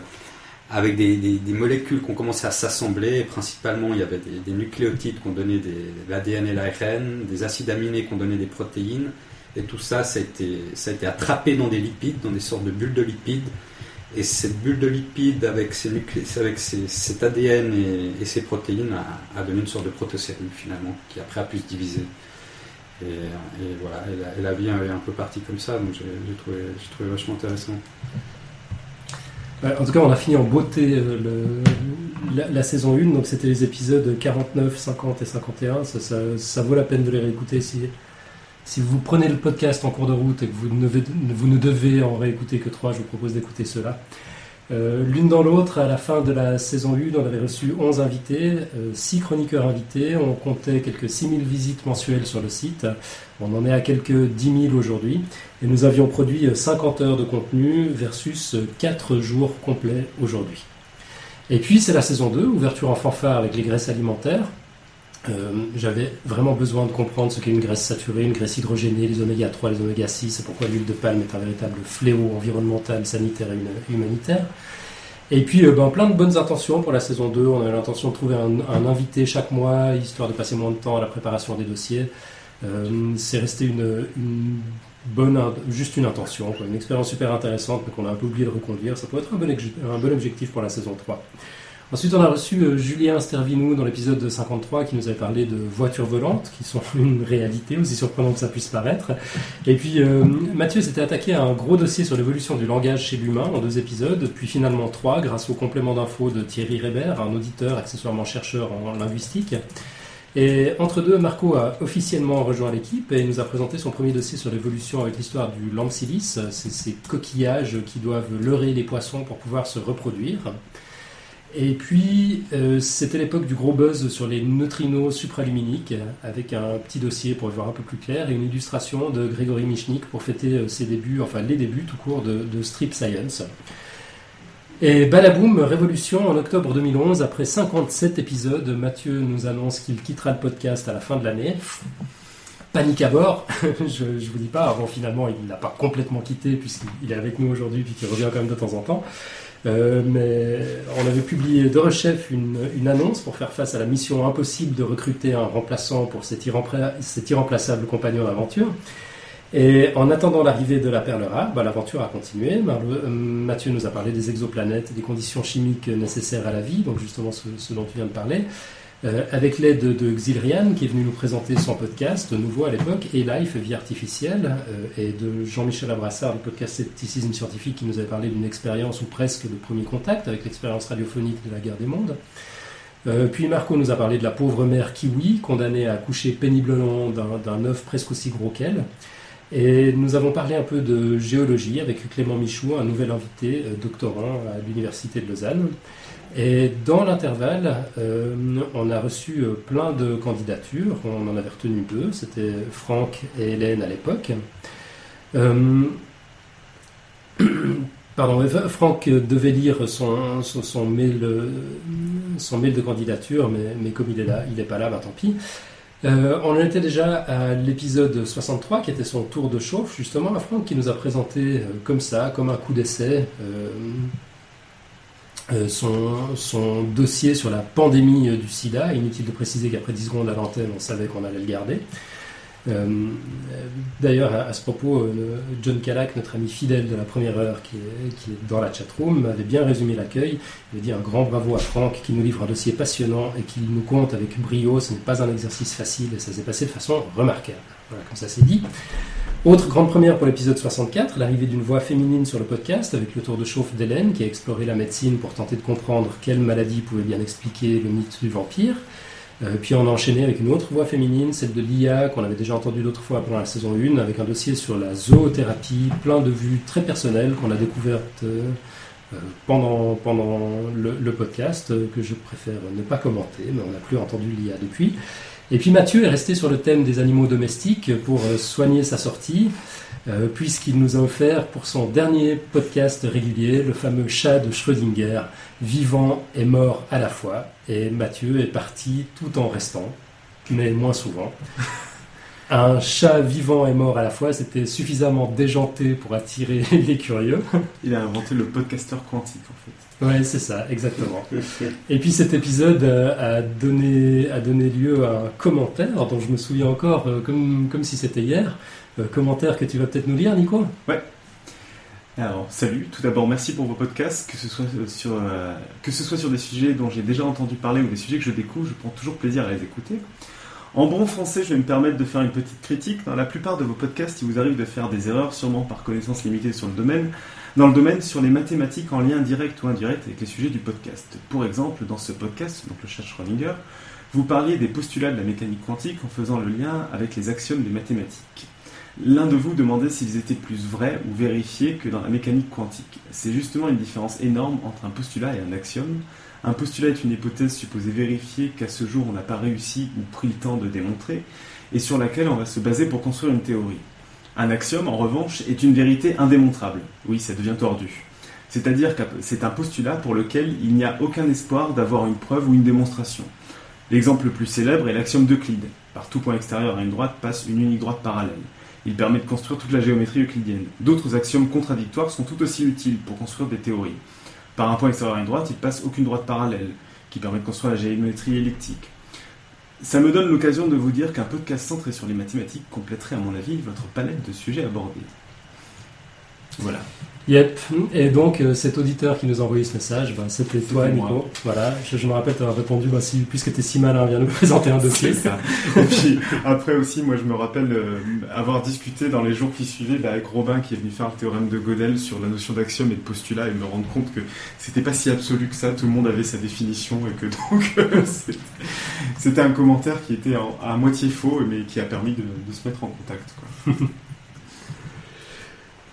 avec des, molécules qui ont commencé à s'assembler. Principalement, il y avait des, nucléotides qui ont donné l'ADN et l'ARN, des acides aminés qui ont donné des protéines. Et tout ça, ça a, été, attrapé dans des lipides, dans des sortes de bulles de lipides. Et cette bulle de lipides avec, cet ADN et, ces protéines a, donné une sorte de protocellule finalement, qui après a pu se diviser. Et, voilà, et la, vie est un peu partie comme ça, donc j'ai trouvé, vachement intéressant. En tout cas, on a fini en beauté euh, la, saison 1, donc c'était les épisodes 49, 50 et 51. Ça, vaut la peine de les réécouter si, vous prenez le podcast en cours de route et que vous ne, vous ne devez en réécouter que 3, je vous propose d'écouter cela. Euh, l'une dans l'autre, à la fin de la saison 1, on avait reçu 11 invités, 6 euh, chroniqueurs invités, on comptait quelques 6000 visites mensuelles sur le site, on en est à quelques 10 000 aujourd'hui, et nous avions produit 50 heures de contenu versus 4 jours complets aujourd'hui. Et puis c'est la saison 2, ouverture en fanfare avec les graisses alimentaires, euh, j'avais vraiment besoin de comprendre ce qu'est une graisse saturée, une graisse hydrogénée, les oméga 3, les oméga 6, et pourquoi l'huile de palme est un véritable fléau environnemental, sanitaire et humanitaire. Et puis, euh, ben, plein de bonnes intentions pour la saison 2. On avait l'intention de trouver un, invité chaque mois, histoire de passer moins de temps à la préparation des dossiers. Euh, c'est resté une, bonne, juste une intention, une expérience super intéressante, mais qu'on a un peu oublié de reconduire. Ça pourrait être un bon objectif pour la saison 3. Ensuite, on a reçu euh, Julien Stervinou dans l'épisode 53 qui nous avait parlé de voitures volantes, qui sont une réalité, aussi surprenant que ça puisse paraître. Et puis, euh, Mathieu s'était attaqué à un gros dossier sur l'évolution du langage chez l'humain en deux épisodes, puis finalement trois, grâce au complément d'infos de Thierry Reber, un auditeur accessoirement chercheur en linguistique. Et entre deux, Marco a officiellement rejoint l'équipe et nous a présenté son premier dossier sur l'évolution avec l'histoire du lampsilis, ces coquillages qui doivent leurrer les poissons pour pouvoir se reproduire. Et puis, euh, c'était l'époque du gros buzz sur les neutrinos supraluminiques, avec un petit dossier pour y voir un peu plus clair, et une illustration de Grégory Michnik pour fêter euh, ses débuts, enfin les débuts tout court de, Strip Science. Et balaboum, révolution en octobre 2011, après 57 épisodes, Mathieu nous annonce qu'il quittera le podcast à la fin de l'année. Panique à bord, je, ne vous dis pas, avant finalement il n'a pas complètement quitté puisqu'il est avec nous aujourd'hui puis qu'il revient quand même de temps en temps. Euh, mais on avait publié de Rechef une, une, annonce pour faire face à la mission impossible de recruter un remplaçant pour cet, irremplaçable compagnon d'aventure. Et en attendant l'arrivée de la perle rare, bah, l'aventure a continué. Euh, Mathieu nous a parlé des exoplanètes, des conditions chimiques nécessaires à la vie, donc justement ce dont tu viens de parler. Euh, avec l'aide de Xilrian, qui est venu nous présenter son podcast, nouveau à l'époque, et Life, Vie artificielle, euh, et de Jean-Michel Abrassard, du podcast Scepticisme scientifique, qui nous avait parlé d'une expérience ou presque de premier contact avec l'expérience radiophonique de la guerre des mondes. Euh, puis Marco nous a parlé de la pauvre mère Kiwi, condamnée à coucher péniblement d'un- œuf presque aussi gros qu'elle. Et nous avons parlé un peu de géologie avec Clément Michou, un nouvel invité, doctorant à l'Université de Lausanne. Et dans l'intervalle, euh, on a reçu euh, plein de candidatures. On en avait retenu deux. C'était Franck et Hélène à l'époque. Euh, Pardon, Franck devait lire son, son, mail, son mail de candidature, mais, mais comme il est là, il n'est pas là, bah tant pis. Euh, on était déjà à l'épisode 63, qui était son tour de chauffe, justement, à Franck, qui nous a présenté comme ça, comme un coup d'essai, euh, son, dossier sur la pandémie euh, du sida. Inutile de préciser qu'après 10 secondes à l'antenne, on savait qu'on allait le garder. Euh, D'ailleurs, à, ce propos, John Calac, notre ami fidèle de la première heure qui est, dans la chatroom, avait bien résumé l'accueil. Il dit un grand bravo à Franck qui nous livre un dossier passionnant et qui nous compte avec brio. Ce n'est pas un exercice facile et ça s'est passé de façon remarquable. Voilà, comme ça c'est dit. Autre grande première pour l'épisode 64, l'arrivée d'une voix féminine sur le podcast avec le tour de chauffe d'Hélène qui a exploré la médecine pour tenter de comprendre quelle maladie pouvait bien expliquer le mythe du vampire. Euh, puis on a enchaîné avec une autre voix féminine, celle de Lia, qu'on avait déjà entendue d'autres fois pendant la saison 1, avec un dossier sur la zoothérapie, plein de vues très personnelles qu'on a découvertes euh, pendant, pendant le, le podcast, euh, que je préfère ne pas commenter, mais on n'a plus entendu Lia depuis. Et puis Mathieu est resté sur le thème des animaux domestiques pour euh, soigner sa sortie, euh, puisqu'il nous a offert pour son dernier podcast régulier le fameux chat de Schrödinger, vivant et mort à la fois. Et Mathieu est parti tout en restant, mais moins souvent. Un chat vivant et mort à la fois, c'était suffisamment déjanté pour attirer les curieux. Il a inventé le podcasteur quantique en fait. Ouais, c'est ça, exactement. Et puis cet épisode a donné, a donné lieu à un commentaire dont je me souviens encore euh, comme, comme si c'était hier. Euh, commentaire que tu vas peut-être nous lire, Nico Ouais. Alors, salut. Tout d'abord, merci pour vos podcasts, que ce soit sur, euh, que ce soit sur des sujets dont j'ai déjà entendu parler ou des sujets que je découvre, je prends toujours plaisir à les écouter. En bon français, je vais me permettre de faire une petite critique. Dans la plupart de vos podcasts, il vous arrive de faire des erreurs, sûrement par connaissance limitée sur le domaine, dans le domaine sur les mathématiques en lien direct ou indirect avec les sujets du podcast. Pour exemple, dans ce podcast, donc le chat Schrödinger, vous parliez des postulats de la mécanique quantique en faisant le lien avec les axiomes des mathématiques. L'un de vous demandait s'ils étaient plus vrais ou vérifiés que dans la mécanique quantique. C'est justement une différence énorme entre un postulat et un axiome. Un postulat est une hypothèse supposée vérifiée qu'à ce jour on n'a pas réussi ou pris le temps de démontrer, et sur laquelle on va se baser pour construire une théorie. Un axiome, en revanche, est une vérité indémontrable. Oui, ça devient tordu. C'est-à-dire que c'est un postulat pour lequel il n'y a aucun espoir d'avoir une preuve ou une démonstration. L'exemple le plus célèbre est l'axiome d'Euclide. Par tout point extérieur à une droite passe une unique droite parallèle. Il permet de construire toute la géométrie euclidienne. D'autres axiomes contradictoires sont tout aussi utiles pour construire des théories. Par un point extérieur à une droite, il passe aucune droite parallèle, qui permet de construire la géométrie elliptique. Ça me donne l'occasion de vous dire qu'un podcast centré sur les mathématiques compléterait à mon avis votre palette de sujets abordés. Voilà. Yep. Et donc, euh, cet auditeur qui nous a envoyé ce message, ben, c'était toi, moi. Nico. Voilà. Je, je me rappelle t'avoir répondu, bah, si, puisque t'es si malin, viens nous présenter un dossier. Ça. Et puis après aussi, moi je me rappelle euh, avoir discuté dans les jours qui suivaient bah, avec Robin qui est venu faire le théorème de Gödel sur la notion d'axiome et de postulat et me rendre compte que c'était pas si absolu que ça, tout le monde avait sa définition et que donc euh, c'était- un commentaire qui était à moitié faux mais qui a permis de, de se mettre en contact. Quoi.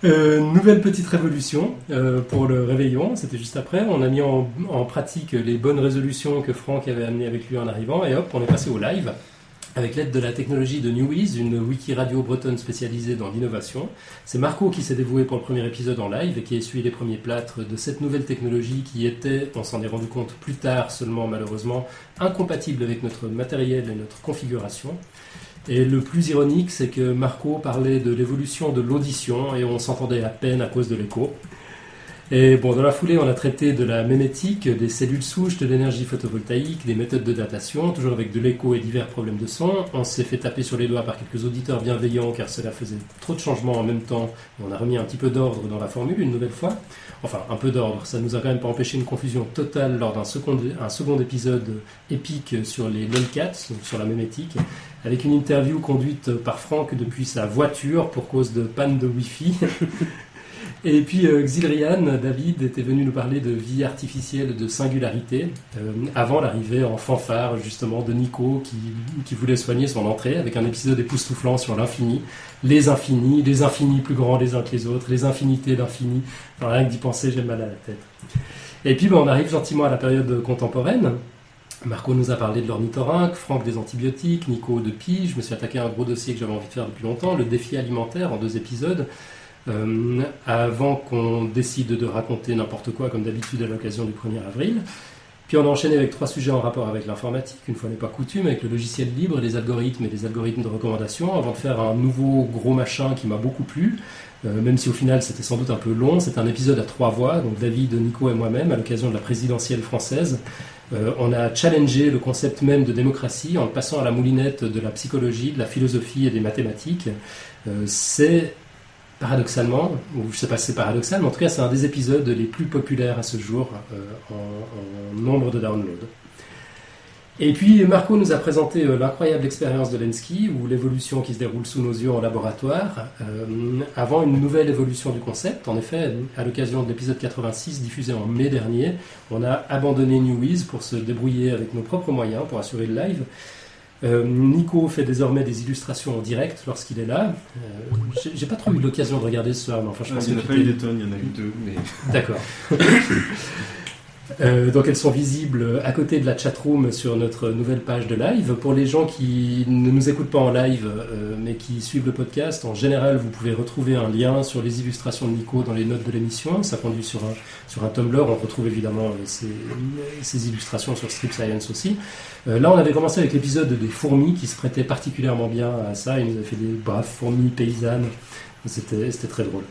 Euh, nouvelle petite révolution euh, pour le réveillon, c'était juste après. On a mis en, pratique les bonnes résolutions que Franck avait amenées avec lui en arrivant, et hop, on est passé au live. Avec l'aide de la technologie de Newiz, une wiki radio bretonne spécialisée dans l'innovation. C'est Marco qui s'est dévoué pour le premier épisode en live et qui a essuyé les premiers plâtres de cette nouvelle technologie qui était, on s'en est rendu compte plus tard seulement malheureusement, incompatible avec notre matériel et notre configuration. Et le plus ironique, c'est que Marco parlait de l'évolution de l'audition et on s'entendait à peine à cause de l'écho. Et bon, dans la foulée, on a traité de la mémétique, des cellules souches, de l'énergie photovoltaïque, des méthodes de datation, toujours avec de l'écho et divers problèmes de son. On s'est fait taper sur les doigts par quelques auditeurs bienveillants car cela faisait trop de changements en même temps. On a remis un petit peu d'ordre dans la formule une nouvelle fois. Enfin, un peu d'ordre. Ça nous a quand même pas empêché une confusion totale lors d'un second, second épisode épique sur les lolcats, sur la mémétique, avec une interview conduite par Franck depuis sa voiture pour cause de panne de Wi-Fi. Et puis euh, Xilrian, David, était venu nous parler de vie artificielle, de singularité, euh, avant l'arrivée en fanfare justement de Nico qui, qui voulait soigner son entrée avec un épisode époustouflant sur l'infini, les infinis, les infinis plus grands les uns que les autres, les infinités d'infini. Enfin, rien que d'y penser, j'ai mal à la tête. Et puis ben, on arrive gentiment à la période contemporaine. Marco nous a parlé de l'ornithorynque, Franck des antibiotiques, Nico de Pi. Je me suis attaqué à un gros dossier que j'avais envie de faire depuis longtemps, le défi alimentaire en deux épisodes. Euh, avant qu'on décide de raconter n'importe quoi comme d'habitude à l'occasion du 1er avril. Puis on a enchaîné avec trois sujets en rapport avec l'informatique, une fois n'est pas coutume, avec le logiciel libre, les algorithmes et les algorithmes de recommandation, avant de faire un nouveau gros machin qui m'a beaucoup plu, euh, même si au final c'était sans doute un peu long. C'est un épisode à trois voix, donc David, Nico et moi-même, à l'occasion de la présidentielle française. Euh, on a challengé le concept même de démocratie en passant à la moulinette de la psychologie, de la philosophie et des mathématiques. Euh, c'est paradoxalement, ou je ne sais pas si c'est paradoxal, mais en tout cas c'est un des épisodes les plus populaires à ce jour euh, en, en nombre de downloads. Et puis Marco nous a présenté euh, l'incroyable expérience de Lenski, ou l'évolution qui se déroule sous nos yeux en laboratoire, euh, avant une nouvelle évolution du concept. En effet, à l'occasion de l'épisode 86 diffusé en mai dernier, on a abandonné Newiz pour se débrouiller avec nos propres moyens pour assurer le live. Euh, Nico fait désormais des illustrations en direct lorsqu'il est là. J'ai- J'ai pas trop eu l'occasion de regarder ce soir, mais enfin je Ah, pense il n'y en a pas eu des tonnes, il y en a eu deux. Mais... D'accord. Euh, donc elles sont visibles à côté de la chatroom sur notre nouvelle page de live. Pour les gens qui ne nous écoutent pas en live euh, mais qui suivent le podcast, en général vous pouvez retrouver un lien sur les illustrations de Nico dans les notes de l'émission. Ça conduit sur un, sur un Tumblr. On retrouve évidemment euh, ces, illustrations sur Strip Science aussi. Là on avait commencé avec l'épisode des fourmis qui se prêtait particulièrement bien à ça. Il nous a fait des braves fourmis paysannes. C'était très drôle.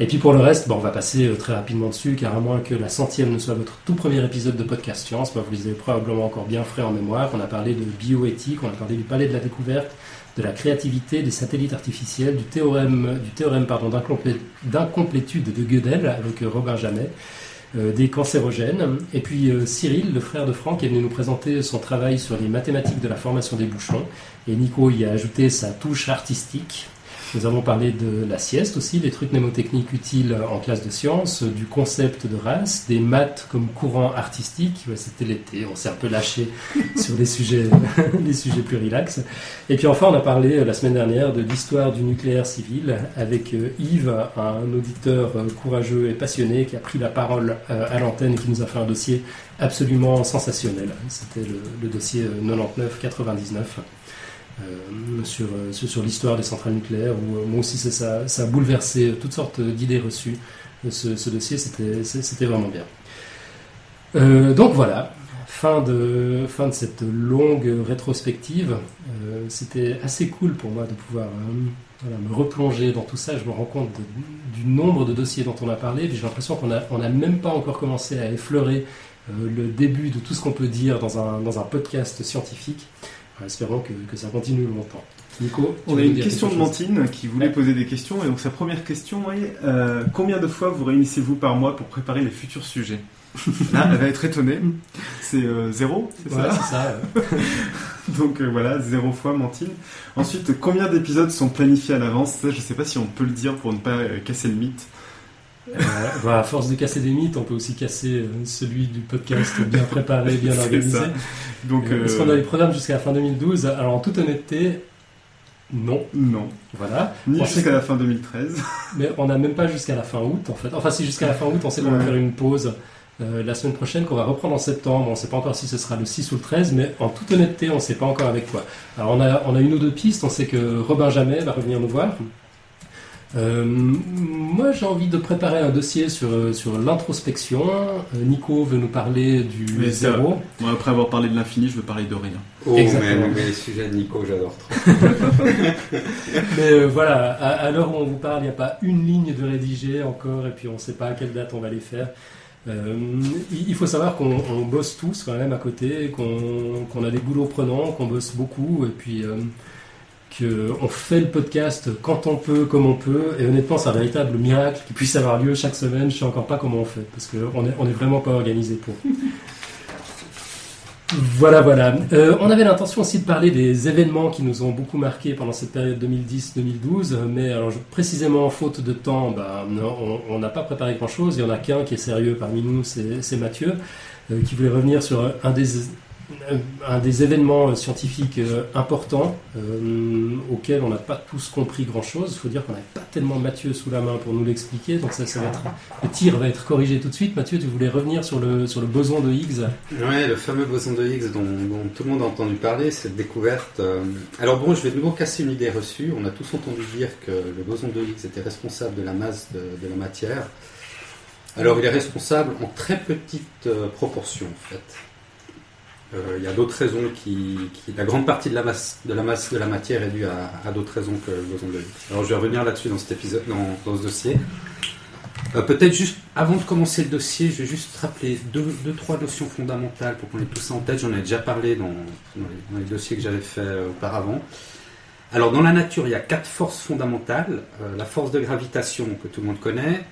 Et puis pour le reste, bon, on va passer euh, très rapidement dessus, car à moins que la centième ne soit votre tout premier épisode de podcast science, bah, vous les avez probablement encore bien frais en mémoire. On a parlé de bioéthique, on a parlé du palais de la découverte, de la créativité, des satellites artificiels, du théorème, du théorème pardon, d'incomplé- d'incomplétude de Gödel avec euh, Robin Jamet, euh, des cancérogènes. Et puis Cyril, le frère de Franck, est venu nous présenter son travail sur les mathématiques de la formation des bouchons. Et Nico y a ajouté sa touche artistique. Nous avons parlé de la sieste aussi, des trucs mnémotechniques utiles en classe de sciences, du concept de race, des maths comme courant artistique. Ouais, C'était l'été, on s'est un peu lâché sur les sujets, les sujets plus relax. Et puis enfin, on a parlé euh, la semaine dernière de l'histoire du nucléaire civil avec euh, Yves, un auditeur euh, courageux et passionné qui a pris la parole à l'antenne et qui nous a fait un dossier absolument sensationnel. C'était le, le dossier euh, 99-99 euh, sur, euh, sur, sur l'histoire des centrales nucléaires, où euh, moi aussi ça, ça, a bouleversé toutes sortes d'idées reçues. Euh, Ce, dossier, c'était vraiment bien. Euh, donc voilà, fin de, fin de cette longue rétrospective. Euh, c'était assez cool pour moi de pouvoir euh, me replonger dans tout ça. Je me rends compte du nombre de dossiers dont on a parlé. J'ai l'impression qu'on n'a on a même pas encore commencé à effleurer euh, le début de tout ce qu'on peut dire dans un, dans un podcast scientifique. Espérons que, que ça continue longtemps. Nico, On a une question de Mantine qui voulait poser des questions. Et donc sa première question est euh, combien de fois vous réunissez-vous par mois pour préparer les futurs sujets? Là, elle va être étonnée. C'est euh, zéro, c'est Ouais, ça? c'est ça, Donc euh, voilà, zéro fois Mantine. Ensuite, combien d'épisodes sont planifiés à l'avance? Ça, je sais pas si on peut le dire pour ne pas euh, casser le mythe. Euh, voilà, à force de casser des mythes, on peut aussi casser euh, celui du podcast bien préparé, bien organisé. ça. Donc, Euh, Est-ce euh, qu'on a les programmes jusqu'à la fin 2012 Alors en toute honnêteté, non. Non. Voilà. Ni jusqu'à la fin 2013. Mais on n'a même pas jusqu'à la fin août en fait. Enfin si jusqu'à la fin août, on sait qu'on va faire une pause euh, la semaine prochaine, qu'on va reprendre en septembre. On ne sait pas encore si ce sera le 6 ou le 13, mais en toute honnêteté, on ne sait pas encore avec quoi. Alors on a, on a une ou deux pistes. On sait que Robin Jamet va revenir nous voir. Euh, moi, j'ai envie de préparer un dossier sur, euh, sur l'introspection. Euh, Nico veut nous parler du Mais zéro. Moi, après avoir parlé de l'infini, je veux parler de rien. Oh, Exactement. mais, mais les sujets de Nico, j'adore trop. Mais euh, voilà, à, à l'heure où on vous parle, il n'y a pas une ligne de rédigé encore, et puis on ne sait pas à quelle date on va les faire. Euh, il faut savoir qu'on on bosse tous quand même à côté, qu'on a des boulots prenants, qu'on bosse beaucoup, et puis euh, qu'on fait le podcast quand on peut, comme on peut. Et honnêtement, c'est un véritable miracle qui puisse avoir lieu chaque semaine. Je sais encore pas comment on fait, parce qu'on est, on est vraiment pas organisé pour. Voilà, voilà. Euh, on avait l'intention aussi de parler des événements qui nous ont beaucoup marqués pendant cette période 2010-2012, mais alors, je- précisément faute de temps, bah, on n'a pas préparé grand-chose. Il y en a qu'un qui est sérieux parmi nous, c'est Mathieu, euh, qui voulait revenir sur un des, un des événements euh, scientifiques euh, importants euh, auxquels on n'a pas tous compris grand-chose. Il faut dire qu'on n'avait pas tellement Mathieu sous la main pour nous l'expliquer, donc ça, va être, le tir va être corrigé tout de suite. Mathieu, tu voulais revenir sur le, sur le boson de Higgs Ouais, le fameux boson de Higgs dont, tout le monde a entendu parler, cette découverte. Alors bon, je vais de nouveau casser une idée reçue. On a tous entendu dire que le boson de Higgs était responsable de la masse de, de la matière. Alors il est responsable en très petite proportion en fait. Euh, il y a d'autres raisons qui, La grande partie de la masse de la, matière est due à, d'autres raisons que le boson de Higgs. Alors je vais revenir là-dessus dans cet épisode, dans, ce dossier. Euh, Peut-être juste avant de commencer le dossier, je vais juste rappeler deux, trois notions fondamentales pour qu'on ait tout ça en tête. J'en ai déjà parlé dans, les, dossiers que j'avais fait euh, auparavant. Alors, dans la nature, il y a quatre forces fondamentales la force de gravitation que tout le monde connaît,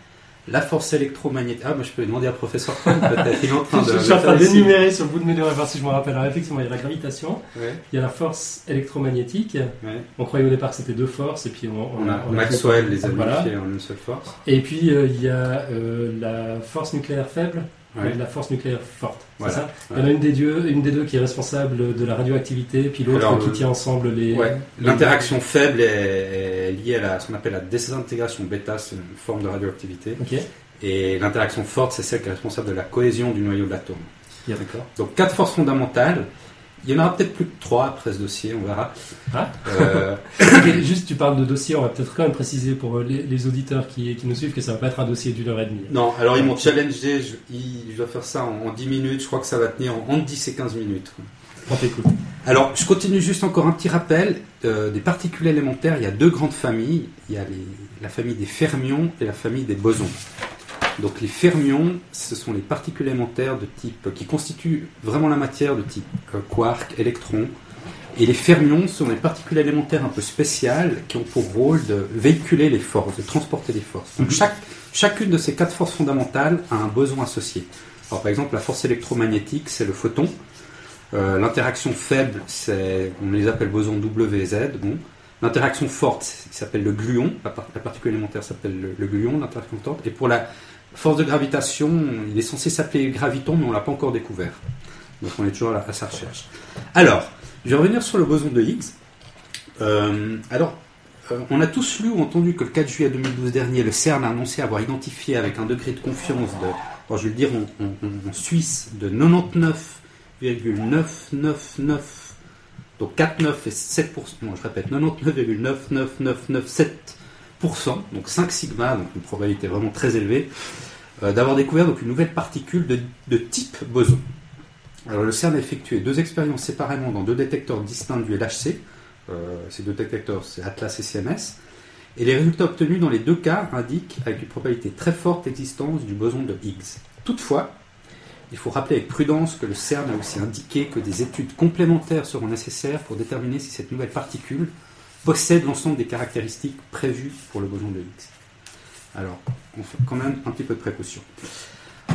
la force électromagnétique. Ah, moi je peux demander à professeur Franck, peut-être. Il est en train de. je suis en train d'énumérer sur le bout de mes doigts, voir si je me rappelle. Alors, effectivement, il y a la gravitation, Ouais. il y a la force électromagnétique. Ouais. On croyait au départ que c'était deux forces, et puis on, On a, on Maxwell les a Voilà. unifiés en une seule force. Et puis euh, il y a euh, la force nucléaire faible Ouais. la force nucléaire forte. Voilà. ça Il y en a une des, deux, une des deux qui est responsable de la radioactivité, puis l'autre qui le- tient ensemble les. Ouais. les- L'interaction faible est, est liée à la, ce qu'on appelle la désintégration bêta, c'est une forme de radioactivité. Et l'interaction forte, c'est celle qui est responsable de la cohésion du noyau de l'atome. Yeah, d'accord. Donc quatre forces fondamentales. Il y en aura peut-être plus que trois après ce dossier, on verra. Ah. Euh, Juste, tu parles de dossier, on va peut-être quand même préciser pour les, les auditeurs qui, qui nous suivent que ça va pas être un dossier d'une heure et demie. non, alors ils m'ont challengé, je, ils- je dois faire ça en, en 10 minutes, je crois que ça va tenir en, entre 10 et 15 minutes. On t'écoute. Alors, je continue juste encore un petit rappel euh, des particules élémentaires. Il y a deux grandes familles. Il y a les- la famille des fermions et la famille des bosons. Donc, les fermions, ce sont les particules élémentaires de type qui constituent vraiment la matière de type euh, quark, électron. Et les fermions sont des particules élémentaires un peu spéciales qui ont pour rôle de véhiculer les forces, de transporter les forces. Donc, chaque, chacune de ces quatre forces fondamentales a un boson associé. Alors, par exemple, la force électromagnétique, c'est le photon. Euh, L'interaction faible, c'est, on les appelle bosons WZ. Bon. L'interaction forte, qui s'appelle le gluon. La particule élémentaire s'appelle le, le gluon, l'interaction forte. Et pour la force de gravitation, il est censé s'appeler graviton, mais on l'a pas encore découvert. Donc on est toujours à, sa recherche. Alors, je vais revenir sur le boson de Higgs. Euh, alors, euh, on a tous lu ou entendu que le 4 juillet 2012 dernier, le CERN a annoncé avoir identifié avec un degré de confiance de, je vais le dire en Suisse, de 99,999, donc 4,9 et 7%, non, je répète, 99,99997%, donc 5 sigma, donc une probabilité vraiment très élevée, euh, d'avoir découvert une nouvelle particule de, de type boson. Alors le CERN a effectué deux expériences séparément dans deux détecteurs distincts du LHC. Euh, ces deux détecteurs, c'est Atlas et CMS. Et les résultats obtenus dans les deux cas indiquent avec une probabilité très forte l'existence du boson de Higgs. Toutefois, il faut rappeler avec prudence que le CERN a aussi indiqué que des études complémentaires seront nécessaires pour déterminer si cette nouvelle particule possède l'ensemble des caractéristiques prévues pour le boson de Higgs. Alors, on fait quand même un petit peu de précaution.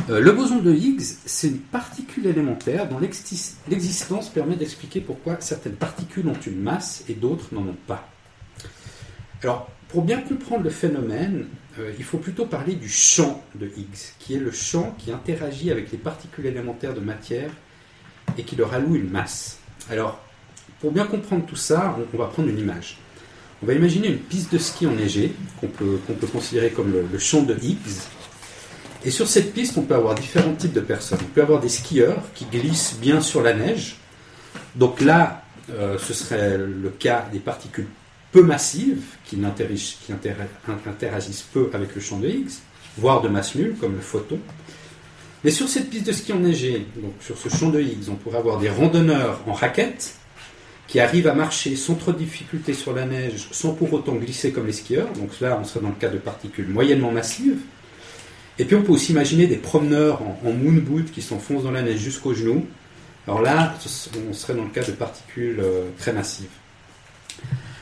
Euh, le boson de Higgs, c'est une particule élémentaire dont l'exis- l'existence permet d'expliquer pourquoi certaines particules ont une masse et d'autres n'en ont pas. Alors, pour bien comprendre le phénomène, euh, il faut plutôt parler du champ de Higgs, qui est le champ qui interagit avec les particules élémentaires de matière et qui leur alloue une masse. Alors, pour bien comprendre tout ça, on va prendre une image. On va imaginer une piste de ski enneigée, qu'on peut, peut considérer comme le, champ de Higgs. Et sur cette piste, on peut avoir différents types de personnes. On peut avoir des skieurs qui glissent bien sur la neige. Donc là, euh, ce serait le cas des particules peu massives qui, n'interagissent- qui interagissent peu avec le champ de Higgs, voire de masse nulle, comme le photon. Mais sur cette piste de ski enneigée, donc sur ce champ de Higgs, on pourrait avoir des randonneurs en raquettes qui arrivent à marcher sans trop de difficulté sur la neige, sans pour autant glisser comme les skieurs. Donc là, on serait dans le cas de particules moyennement massives. Et puis on peut aussi imaginer des promeneurs en, moon boot qui s'enfoncent dans la neige jusqu'aux genoux. Alors là, on serait dans le cas de particules euh, très massives.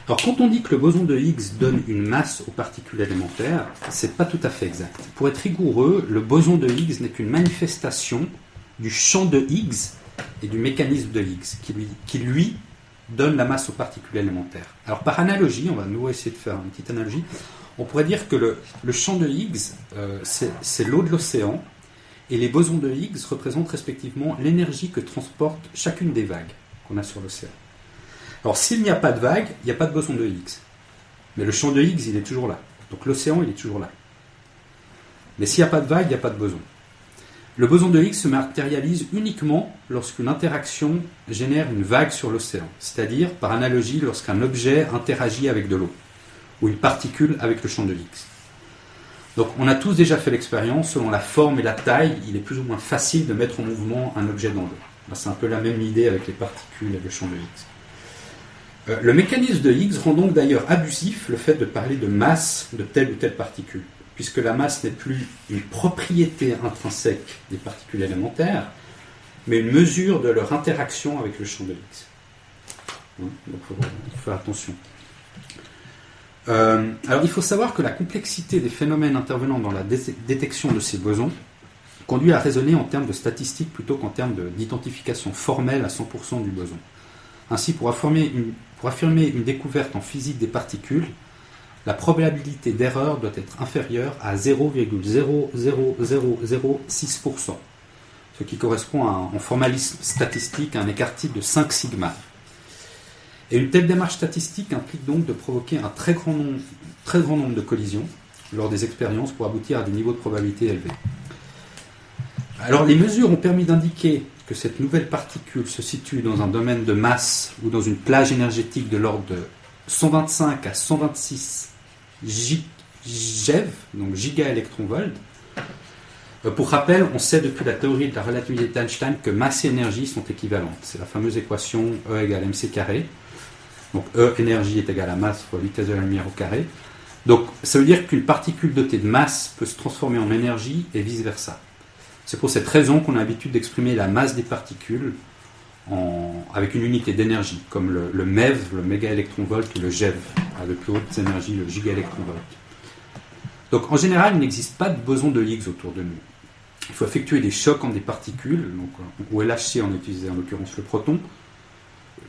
Alors quand on dit que le boson de Higgs donne une masse aux particules élémentaires, c'est pas tout à fait exact. Pour être rigoureux, le boson de Higgs n'est qu'une manifestation du champ de Higgs et du mécanisme de Higgs, qui lui donne la masse aux particules élémentaires. Alors par analogie, on va nous essayer de faire une petite analogie, on pourrait dire que le, champ de Higgs, euh, c'est c'est l'eau de l'océan, et les bosons de Higgs représentent respectivement l'énergie que transporte chacune des vagues qu'on a sur l'océan. Alors s'il n'y a pas de vague, il n'y a pas de boson de Higgs. Mais le champ de Higgs, il est toujours là. Donc l'océan, il est toujours là. Mais s'il n'y a pas de vague, il n'y a pas de boson. Le boson de Higgs se matérialise uniquement lorsqu'une interaction génère une vague sur l'océan, c'est-à-dire par analogie lorsqu'un objet interagit avec de l'eau, ou une particule avec le champ de Higgs. Donc on a tous déjà fait l'expérience, selon la forme et la taille, il est plus ou moins facile de mettre en mouvement un objet dans l'eau. Ben, C'est un peu la même idée avec les particules et le champ de Higgs. Euh, le mécanisme de Higgs rend donc d'ailleurs abusif le fait de parler de masse de telle ou telle particule, puisque la masse n'est plus une propriété intrinsèque des particules élémentaires, mais une mesure de leur interaction avec le champ de Higgs. Hein, il faut, faut faire attention. Euh, alors il faut savoir que la complexité des phénomènes intervenant dans la dé- détection de ces bosons conduit à raisonner en termes de statistiques plutôt qu'en termes de- d'identification formelle à 100% du boson. Ainsi, pour affirmer une découverte en physique des particules, la probabilité d'erreur doit être inférieure à 0,00006%, ce qui correspond à, en formalisme statistique à un écart type de 5 sigma. Et une telle démarche statistique implique donc de provoquer un très grand nombre, très grand nombre de collisions lors des expériences pour aboutir à des niveaux de probabilité élevés. Alors les mesures ont permis d'indiquer que cette nouvelle particule se situe dans un domaine de masse ou dans une plage énergétique de l'ordre de 125 à 126 gi- GeV, donc gigaélectronvolts. Pour rappel, on sait depuis la théorie de la relativité d'Einstein que masse et énergie sont équivalentes. C'est la fameuse équation E égale mc carré. Donc E énergie est égale à masse fois vitesse de la lumière au carré. Donc ça veut dire qu'une particule dotée de masse peut se transformer en énergie et vice-versa. C'est pour cette raison qu'on a l'habitude d'exprimer la masse des particules en- avec une unité d'énergie, comme le, MeV, le mégaélectronvolt, ou le GeV, à de plus hautes énergies, le gigaélectronvolt. Donc en général, il n'existe pas de boson de Higgs autour de nous. Il faut effectuer des chocs entre des particules, donc, euh, ou LHC on utilisait en l'occurrence le proton,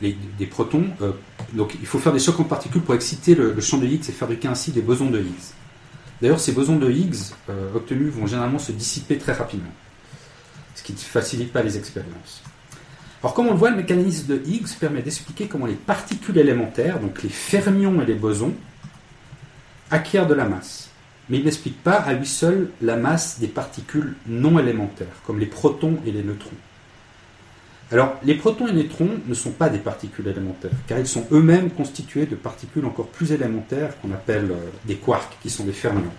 des protons. euh, donc il faut faire des chocs en particules pour exciter le, le champ de Higgs et fabriquer ainsi des bosons de Higgs. D'ailleurs, ces bosons de Higgs euh, obtenus vont généralement se dissiper très rapidement, ce qui ne facilite pas les expériences. Alors, comme on le voit, le mécanisme de Higgs permet d'expliquer comment les particules élémentaires, donc les fermions et les bosons, acquièrent de la masse. Mais il n'explique pas à lui seul la masse des particules non élémentaires, comme les protons et les neutrons. Alors, les protons et les neutrons ne sont pas des particules élémentaires, car ils sont eux-mêmes constitués de particules encore plus élémentaires qu'on appelle euh, des quarks, qui sont des fermions.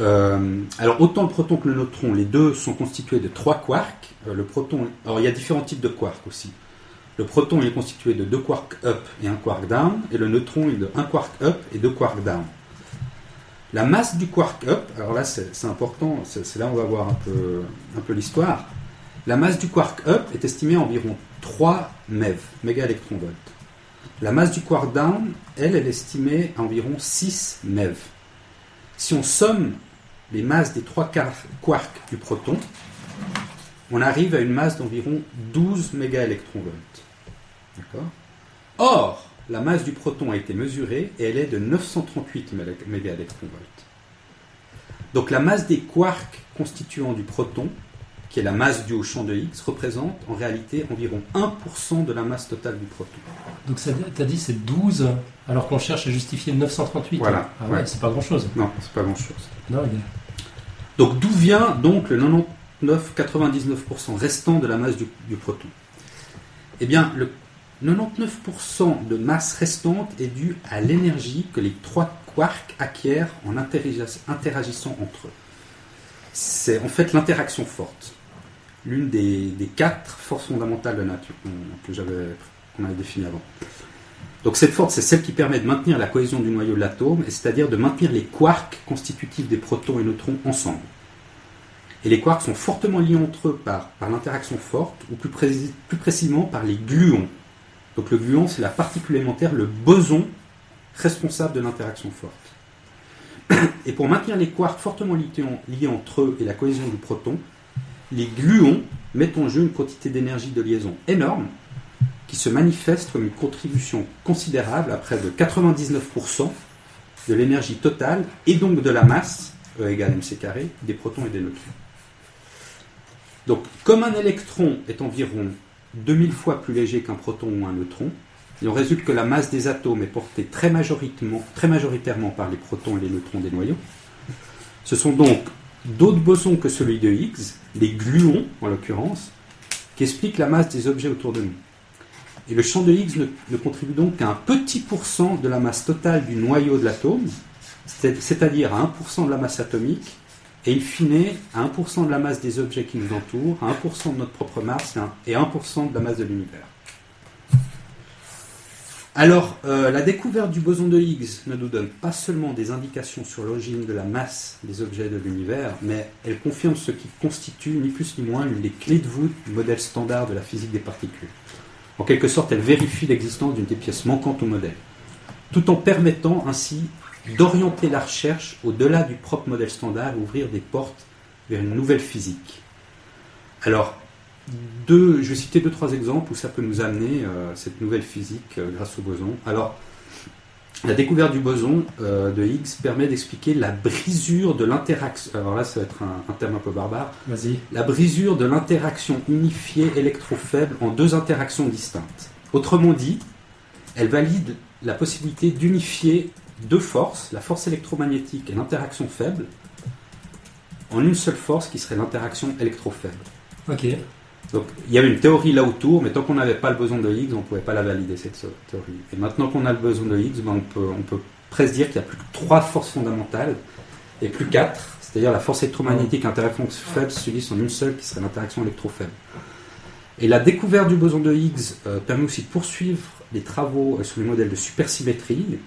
Euh, alors, autant le proton que le neutron, les deux sont constitués de trois quarks. Euh, le proton, alors il y a différents types de quarks aussi. Le proton est constitué de deux quarks up et un quark down, et le neutron est de un quark up et deux quarks down. La masse du quark up, alors là c'est important, c'est là où on va voir un peu, l'histoire. La masse du quark up est estimée à environ 3 MeV, mégaélectronvolts. La masse du quark down, elle, elle est estimée à environ 6 MeV. Si on somme les masses des trois quar- quarks du proton, on arrive à une masse d'environ 12 mégaélectronvolts. D'accord? Or, la masse du proton a été mesurée et elle est de 938 méga- mégaélectronvolts. Donc la masse des quarks constituant du proton, qui est la masse due au champ de Higgs, représente en réalité environ 1% de la masse totale du proton. Donc ça, t'as dit c'est 12, alors qu'on cherche à justifier 938. Voilà. Ah ouais, Ouais. c'est pas grand chose. Non, c'est pas grand-chose. Non, il est- Donc d'où vient donc le 99-99% restant de la masse du, proton Eh bien, le 99% de masse restante est due à l'énergie que les trois quarks acquièrent en interagis- interagissant entre eux. C'est en fait l'interaction forte, l'une des, quatre forces fondamentales de la nature que j'avais qu'on avait définies avant. Donc cette force, c'est celle qui permet de maintenir la cohésion du noyau de l'atome, c'est-à-dire de maintenir les quarks constitutifs des protons et neutrons ensemble. Et les quarks sont fortement liés entre eux par, l'interaction forte, ou plus, précis- plus précisément par les gluons. Donc le gluon, c'est la particule élémentaire, le boson responsable de l'interaction forte. Et pour maintenir les quarks fortement liés, en- liés entre eux et la cohésion du proton, les gluons mettent en jeu une quantité d'énergie de liaison énorme qui se manifeste comme une contribution considérable à près de 99% de l'énergie totale et donc de la masse, E égale mc des protons et des neutrons. Donc, comme un électron est environ 2000 fois plus léger qu'un proton ou un neutron, il en résulte que la masse des atomes est portée très majoritairement, par les protons et les neutrons des noyaux. Ce sont donc d'autres bosons que celui de Higgs, les gluons en l'occurrence, qui expliquent la masse des objets autour de nous. Et le champ de Higgs ne, contribue donc qu'à un petit pourcent de la masse totale du noyau de l'atome, c'est- c'est-à-dire à 1% de la masse atomique, et in fine à 1% de la masse des objets qui nous entourent, à 1% de notre propre masse et un- et 1% de la masse de l'univers. Alors, euh, la découverte du boson de Higgs ne nous donne pas seulement des indications sur l'origine de la masse des objets de l'univers, mais elle confirme ce qui constitue ni plus ni moins l'une des clés de voûte du modèle standard de la physique des particules. En quelque sorte, elle vérifie l'existence d'une des pièces manquantes au modèle, tout en permettant ainsi d'orienter la recherche au-delà du propre modèle standard et ouvrir des portes vers une nouvelle physique. Alors, deux, je vais citer deux, trois exemples où ça peut nous amener euh, cette nouvelle physique euh, grâce au boson. Alors, la découverte du boson euh, de Higgs permet d'expliquer la brisure de l'interaction. Alors là, ça va être un, un terme un peu barbare. Vas-y. La brisure de l'interaction unifiée électrofaible en deux interactions distinctes. Autrement dit, elle valide la possibilité d'unifier deux forces, la force électromagnétique et l'interaction faible, en une seule force qui serait l'interaction électrofaible. Ok. Donc il y avait une théorie là autour, mais tant qu'on n'avait pas le boson de Higgs, on ne pouvait pas la valider cette théorie. Et maintenant qu'on a le boson de Higgs, ben, on, peut, on peut presque dire qu'il n'y a plus que trois forces fondamentales et plus quatre, c'est-à-dire la force électromagnétique et l'interaction faible s'unissent en une seule qui serait l'interaction électrofaible. Et la découverte du boson de Higgs euh, permet aussi de poursuivre les travaux euh, sur les modèles de supersymétrie,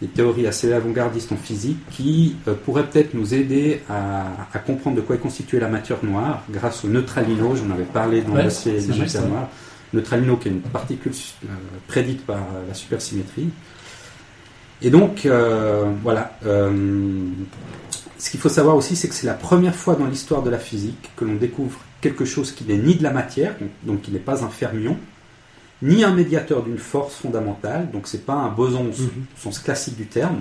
des théories assez avant-gardistes en physique qui euh, pourraient peut-être nous aider à, à comprendre de quoi est constituée la matière noire grâce au neutralino. J'en avais parlé dans Ouais, le dossier de la matière noire. Neutralino qui est une particule euh, prédite par la supersymétrie. Et donc, euh, voilà. ce qu'il faut savoir aussi, c'est que c'est la première fois dans l'histoire de la physique que l'on découvre quelque chose qui n'est ni de la matière, donc- donc qui n'est pas un fermion, ni un médiateur d'une force fondamentale, donc c'est pas un boson au sens- sens classique du terme,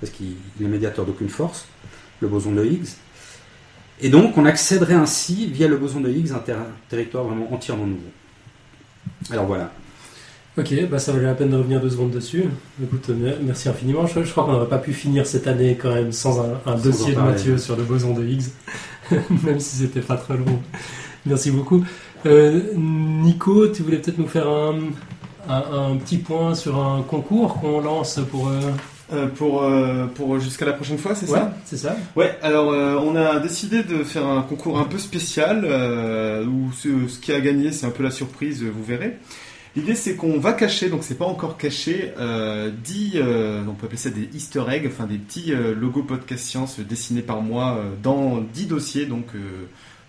parce qu'il est médiateur d'aucune force, le boson de Higgs. Et donc on accéderait ainsi, via le boson de Higgs, à un ter- territoire vraiment entièrement nouveau. Alors voilà. Ok, bah ça valait la peine de revenir deux secondes dessus. Écoute, me- merci infiniment. Je, je crois qu'on n'aurait pas pu finir cette année quand même sans un, un Sans dossier de. Mathieu sur le boson de Higgs, même si c'était pas très long. Merci beaucoup. Euh, Nico, tu voulais peut-être nous faire un, un- un petit point sur un concours qu'on lance pour. euh, Euh, pour pour jusqu'à la prochaine fois, c'est Ouais, ça c'est ça. Ouais, alors on a décidé de faire un concours un peu spécial où ce, ce qui a gagné, c'est un peu la surprise, vous verrez. L'idée c'est qu'on va cacher, donc c'est pas encore caché, euh, 10, euh, on peut appeler ça des easter eggs, enfin des petits logos podcast science dessinés par moi dans 10 dossiers, donc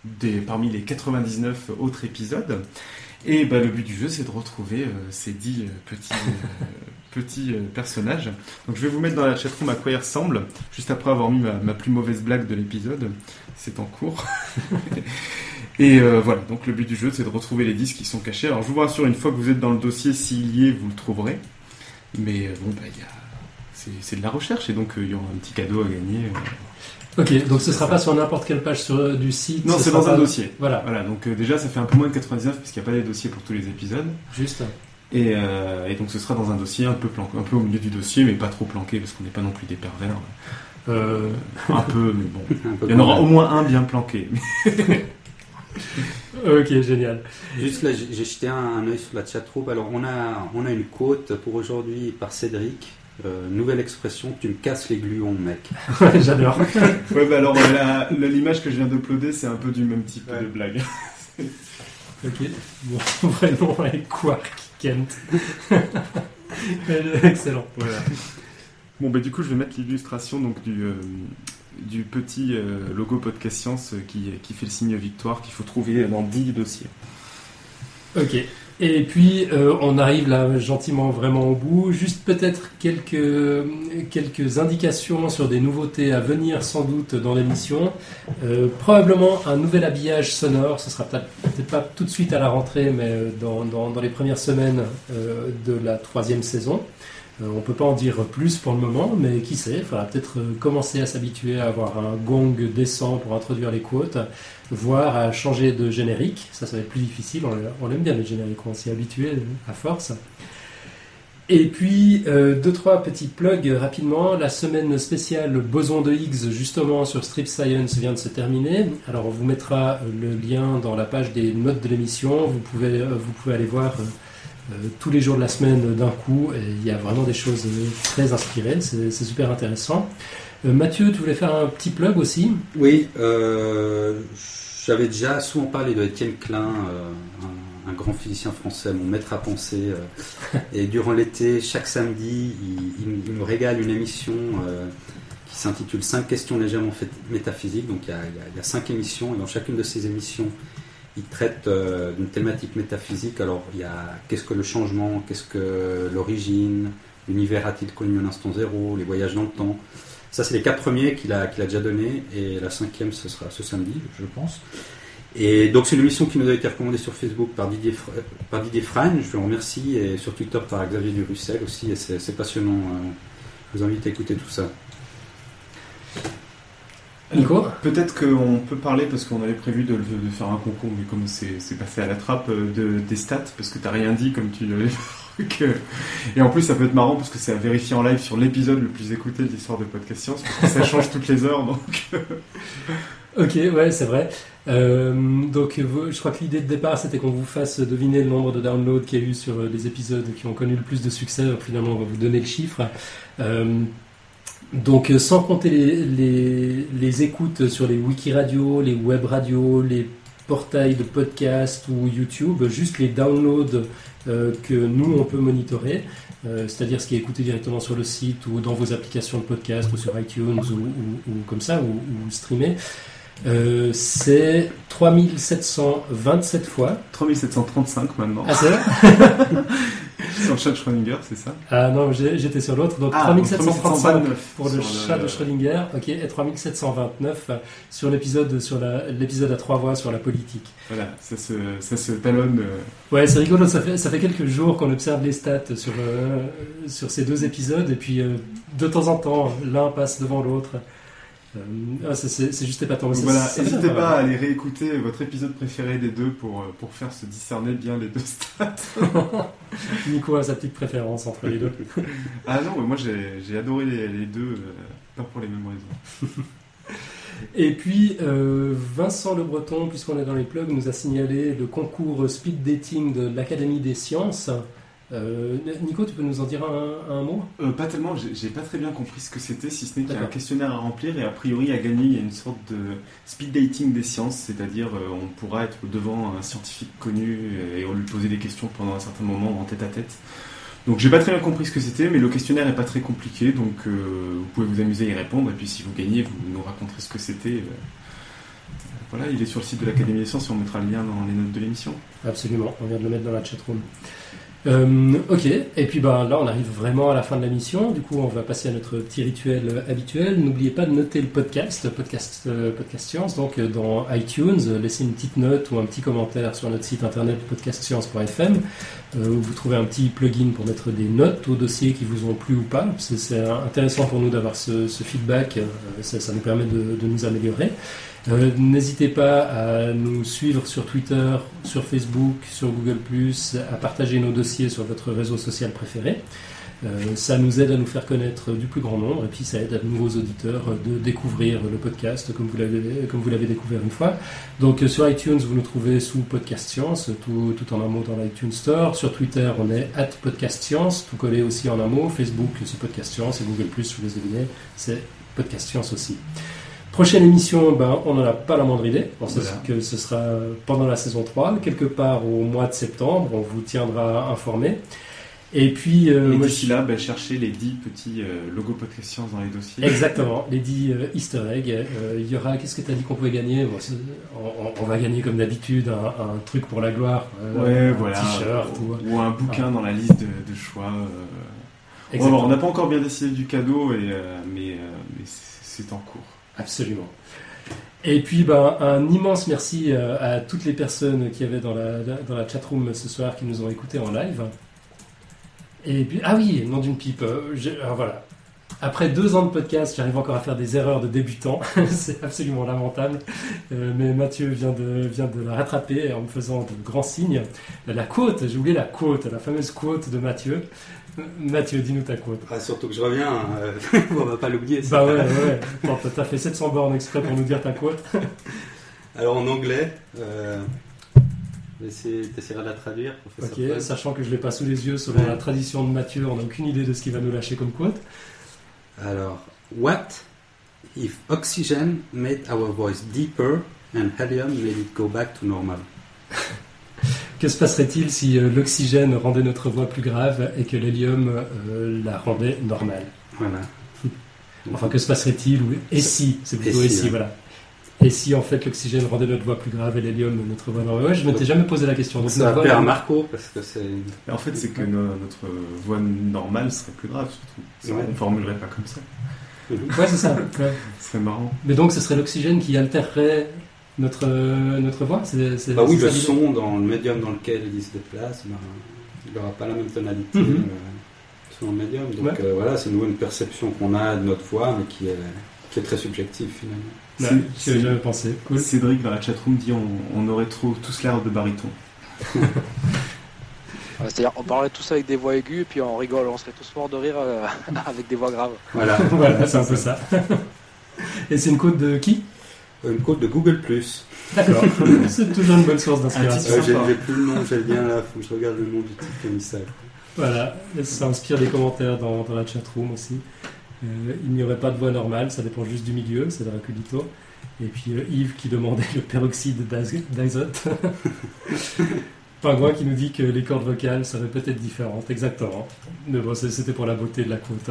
des, parmi les 99 autres épisodes. Et bah, le but du jeu c'est de retrouver euh, ces 10 euh, petits, euh, petits euh, personnages. Donc je vais vous mettre dans la chatroom à quoi ils ressemblent, juste après avoir mis ma, ma plus mauvaise blague de l'épisode. C'est en cours. Et voilà, donc le but du jeu c'est de retrouver les disques qui sont cachés. Alors je vous rassure, une fois que vous êtes dans le dossier, s'il y est, vous le trouverez. Mais bon, bah, il y a... c'est, de la recherche et donc il y aura un petit cadeau à gagner. Ok, donc ce sera pas sur n'importe quelle page sur, euh, du site. Non, ce c'est dans un pas- dossier. Voilà. Voilà, donc euh, déjà ça fait un peu moins de 99 parce qu'il n'y a pas des dossiers pour tous les épisodes. Juste. Et, euh, et donc ce sera dans un dossier un peu planqué, un peu au milieu du dossier, mais pas trop planqué parce qu'on n'est pas non plus des pervers. Euh, un peu, mais bon. Peu Il y en aura au moins un bien planqué. ok, génial. Juste là, j'ai jeté un, un œil sur la chatroom. Alors, on a, on a une quote pour aujourd'hui par Cédric. Euh, nouvelle expression, tu me casses les gluons, mec. J'adore. ouais, bah alors euh, l'image que je viens d'uploader, c'est un peu du même type de blague. Ok, bon, vrai nom est Quark Kent. Excellent. Voilà. Bon, bah du coup, je vais mettre l'illustration donc du, euh, du petit euh, logo Podcast Science qui, qui fait le signe victoire qu'il faut trouver dans 10 dossiers. Ok. Et puis euh, on arrive là gentiment vraiment au bout. Juste peut-être quelques, quelques indications sur des nouveautés à venir sans doute dans l'émission. Euh, probablement un nouvel habillage sonore. Ce sera peut-être pas tout de suite à la rentrée, mais euh, dans, dans, les premières semaines de la troisième saison. On peut pas en dire plus pour le moment, mais qui sait, il faudra peut-être commencer à s'habituer à avoir un gong décent pour introduire les quotes, voire à changer de générique. Ça, ça va être plus difficile. On, aime bien les génériques, on s'y est euh, à force. Et puis, euh, deux, trois petits plugs rapidement. La semaine spéciale Boson de Higgs, justement, sur Strip Science vient de se terminer. Alors, on vous mettra euh, le lien dans la page des notes de l'émission. Vous pouvez, euh, aller voir euh, euh, tous les jours de la semaine d'un coup. Il y a vraiment des choses euh, très inspirées. C'est super intéressant. Euh, Mathieu, tu voulais faire un petit plug aussi Oui, euh, j'avais déjà souvent parlé de Étienne Klein, euh, un, grand physicien français, mon maître à penser. et durant l'été, chaque samedi, il, il me- régale une émission qui s'intitule 5 questions légèrement métaphysiques. Donc il y, a, il cinq émissions, et dans chacune de ces émissions, il traite euh, d'une thématique métaphysique. Alors il y a qu'est-ce que le changement, qu'est-ce que l'origine, l'univers a-t-il connu un instant zéro, les voyages dans le temps. Ça, c'est les quatre premiers qu'il a, qu'il a déjà donnés, et la cinquième, ce sera ce samedi, je pense. Et donc, c'est une émission qui nous a été recommandée sur Facebook par Didier, par Didier je le remercie, et sur Twitter par Xavier Durussel aussi, et c'est passionnant. euh, Je vous invite à écouter tout ça. Nico? Peut-être qu'on peut parler, parce qu'on avait prévu de, de faire un concours, mais comme c'est passé à la trappe, euh, de, des stats, parce que t'as rien dit comme tu l'avais que... Et en plus, ça peut être marrant, parce que c'est à vérifier en live sur l'épisode le plus écouté de l'histoire de Podcast Science, parce que ça change toutes les heures, donc... Ok, ouais, c'est vrai. Euh, donc, vous- je crois que l'idée de départ, c'était qu'on vous fasse deviner le nombre de downloads qu'il y a eu sur euh, les épisodes qui ont connu le plus de succès. Finalement, on va vous donner le chiffre. Euh, donc, euh, sans compter les, les, les écoutes sur les wiki radios, les web radios, les portails de podcast ou YouTube, juste les downloads euh, que nous, on peut monitorer. Euh, c'est-à-dire ce qui est écouté directement sur le site ou dans vos applications de podcast ou sur iTunes ou, comme ça, ou, ou. Euh, c'est 3727 fois. 3735 maintenant. Ah, c'est vrai Sur le chat de Schrödinger, c'est ça? Ah non, j'étais sur l'autre. Donc Ah, 3735 3729 pour le chat le- de Schrödinger, ok, et 3729 sur l'épisode sur l'épisode à trois voix sur la politique. Voilà, ça se, ça se talonne. euh, Ouais, c'est rigolo. Ça fait, ça fait quelques jours qu'on observe les stats sur, euh, sur ces deux épisodes, et puis de temps en temps, l'un passe devant l'autre. Euh, ah, c'est- juste épatant. Voilà, n'hésitez pas à aller réécouter votre épisode préféré des deux pour, euh, pour faire se discerner bien les deux stats. Nico a sa petite préférence entre les deux. ah non, mais moi j'ai j'ai adoré les, les deux, euh, pas pour les mêmes raisons. Et puis, euh, Vincent Le Breton, puisqu'on est dans les plugs, nous a signalé le concours speed dating de l'Académie des sciences. Euh, Nico, tu peux nous en dire un, un mot? Euh, pas tellement, j'ai pas très bien compris ce que c'était, si ce n'est qu'il y a un questionnaire à remplir et a priori à gagner il y a une sorte de speed dating des sciences, c'est-à-dire euh, on pourra être devant un scientifique connu et on lui poser des questions pendant un certain moment en tête à tête. Donc j'ai pas très bien compris ce que c'était, mais le questionnaire est pas très compliqué, donc euh, vous pouvez vous amuser à y répondre et puis si vous gagnez, vous nous raconterez ce que c'était. Voilà, il est sur le site de l'Académie des sciences et on mettra le lien dans les notes de l'émission. Absolument, on vient de le mettre dans la chatroom. Euh, ok, et puis bah, là on arrive vraiment à la fin de la mission, du coup on va passer à notre petit rituel euh, habituel. N'oubliez pas de noter le podcast, podcast, euh, podcast Science, donc euh, dans iTunes, laissez une petite note ou un petit commentaire sur notre site internet podcastscience.fm. Où vous trouvez un petit plugin pour mettre des notes aux dossiers qui vous ont plu ou pas. C'est intéressant pour nous d'avoir ce, feedback, ça, nous permet de nous améliorer. Euh, N'hésitez pas à nous suivre sur Twitter, sur Facebook, sur Google +, à partager nos dossiers sur votre réseau social préféré. Euh, ça nous aide à nous faire connaître du plus grand nombre et puis ça aide à de nouveaux auditeurs de découvrir le podcast comme vous l'avez comme vous l'avez découvert une fois. Donc euh, sur iTunes vous nous trouvez sous Podcast Science tout, tout en un mot dans l'iTunes Store. Sur Twitter on est at Podcast Science tout collé aussi en un mot. Facebook c'est Podcast Science et Google vous les devinez c'est Podcast Science aussi. Prochaine émission, ben, on n'en a pas la moindre idée. On sait Voilà. que ce sera pendant la saison 3, quelque part au mois de septembre. On vous tiendra informé. Et puis, euh, Et d'ici là, bah, cherchez les 10 petits euh, logos Podcast Science dans les dossiers. Exactement, les 10 euh, easter eggs. Il y aura, qu'est-ce que tu as dit qu'on pouvait gagner? Bon, on, va gagner comme d'habitude un, un truc pour la gloire. Ouais, un voilà. t-shirt ou, Ou un bouquin dans la liste de, de choix. Exactement. on n'a pas encore bien décidé du cadeau, et, mais, c'est en cours. Absolument. Et puis, ben, un immense merci euh, à toutes les personnes qui avaient dans la, dans la chatroom ce soir, qui nous ont écoutés en live. Ah oui, nom d'une pipe. euh. Après deux ans de podcast, j'arrive encore à faire des erreurs de débutant. C'est absolument lamentable. Euh, mais Mathieu vient de, vient de la rattraper en me faisant de grands signes. La quote, j'ai oublié la quote, la fameuse quote de Mathieu. Euh, Mathieu, dis-nous ta quote. Ah, surtout que je reviens, euh, on va pas l'oublier. Bah ouais, ouais, t'as- fait 700 bornes exprès pour nous dire ta quote. Alors en anglais, euh, t'essaieras de la traduire, Ok, Fred. sachant que je l'ai pas sous les yeux, selon Ouais. la tradition de Mathieu, on n'a aucune idée de ce qu'il va nous lâcher comme quote. Alors, what if oxygen made our voice deeper and helium made it go back to normal? Que se passerait-il si euh, l'oxygène rendait notre voix plus grave et que l'hélium euh, la rendait normale? Voilà. Enfin, que se passerait-il ou- Et si C'est plutôt Et et si, voilà. Et si en fait l'oxygène rendait notre voix plus grave et l'hélium notre voix normale? Ouais, je m'étais jamais posé la question. Donc, Ça va plaire à Marco parce que c'est. En fait, c'est que no- notre voix normale serait plus grave, surtout. Ça, Ouais. On ne formulerait pas comme ça. Ouais, c'est ça. ouais. Ce serait marrant. Mais donc, ce serait l'oxygène qui altérerait notre, euh, notre voix c'est, Bah oui, le son dans le médium dans lequel il se déplace, ben, il n'aura pas la même tonalité Mhm. euh, selon le médium. Donc Ouais. euh, voilà, c'est nouveau une perception qu'on a de notre voix, mais qui est, qui est très subjective finalement. Ouais, j'y avais jamais pensé. Cool. Cédric dans la chatroom dit on, on aurait trop tous l'air de baryton. Ouais, C'est-à-dire, on parlerait tous avec des voix aiguës, puis on rigole, on serait tous morts de rire euh, avec des voix graves. Voilà. voilà, c'est un peu ça. Et c'est une quote de qui? Une quote de Google+. D'accord. c'est toujours une bonne source Euh, d'inspiration. j'ai j'ai plus le nom, j'ai bien là, faut que je regarde le nom du type qui a mis ça. Voilà, ça inspire des commentaires dans, dans la chatroom aussi. Euh, il n'y aurait pas de voix normale, ça dépend juste du milieu, c'est Draculito. Et puis euh, Yves qui demandait le peroxyde d'az- d'azote. Pingouin qui nous dit que les cordes vocales seraient peut-être différentes, exactement. Mais bon, c'était pour la beauté de la quote.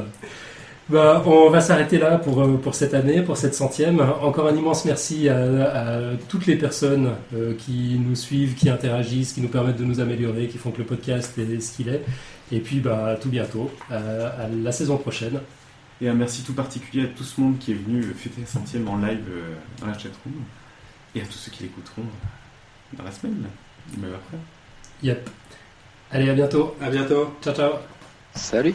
Bah, on va s'arrêter là pour, euh, pour cette année, pour cette centième. Encore un immense merci à, à toutes les personnes euh, qui nous suivent, qui interagissent, qui nous permettent de nous améliorer, qui font que le podcast est ce qu'il est. Et puis, bah, à tout bientôt, à, à la saison prochaine. Et un merci tout particulier à tout ce monde qui est venu fêter la centième en live euh, dans la chatroom. Et à tous ceux qui l'écouteront dans la semaine, même après. Yep. Allez, à bientôt. À bientôt. Ciao, ciao. Salut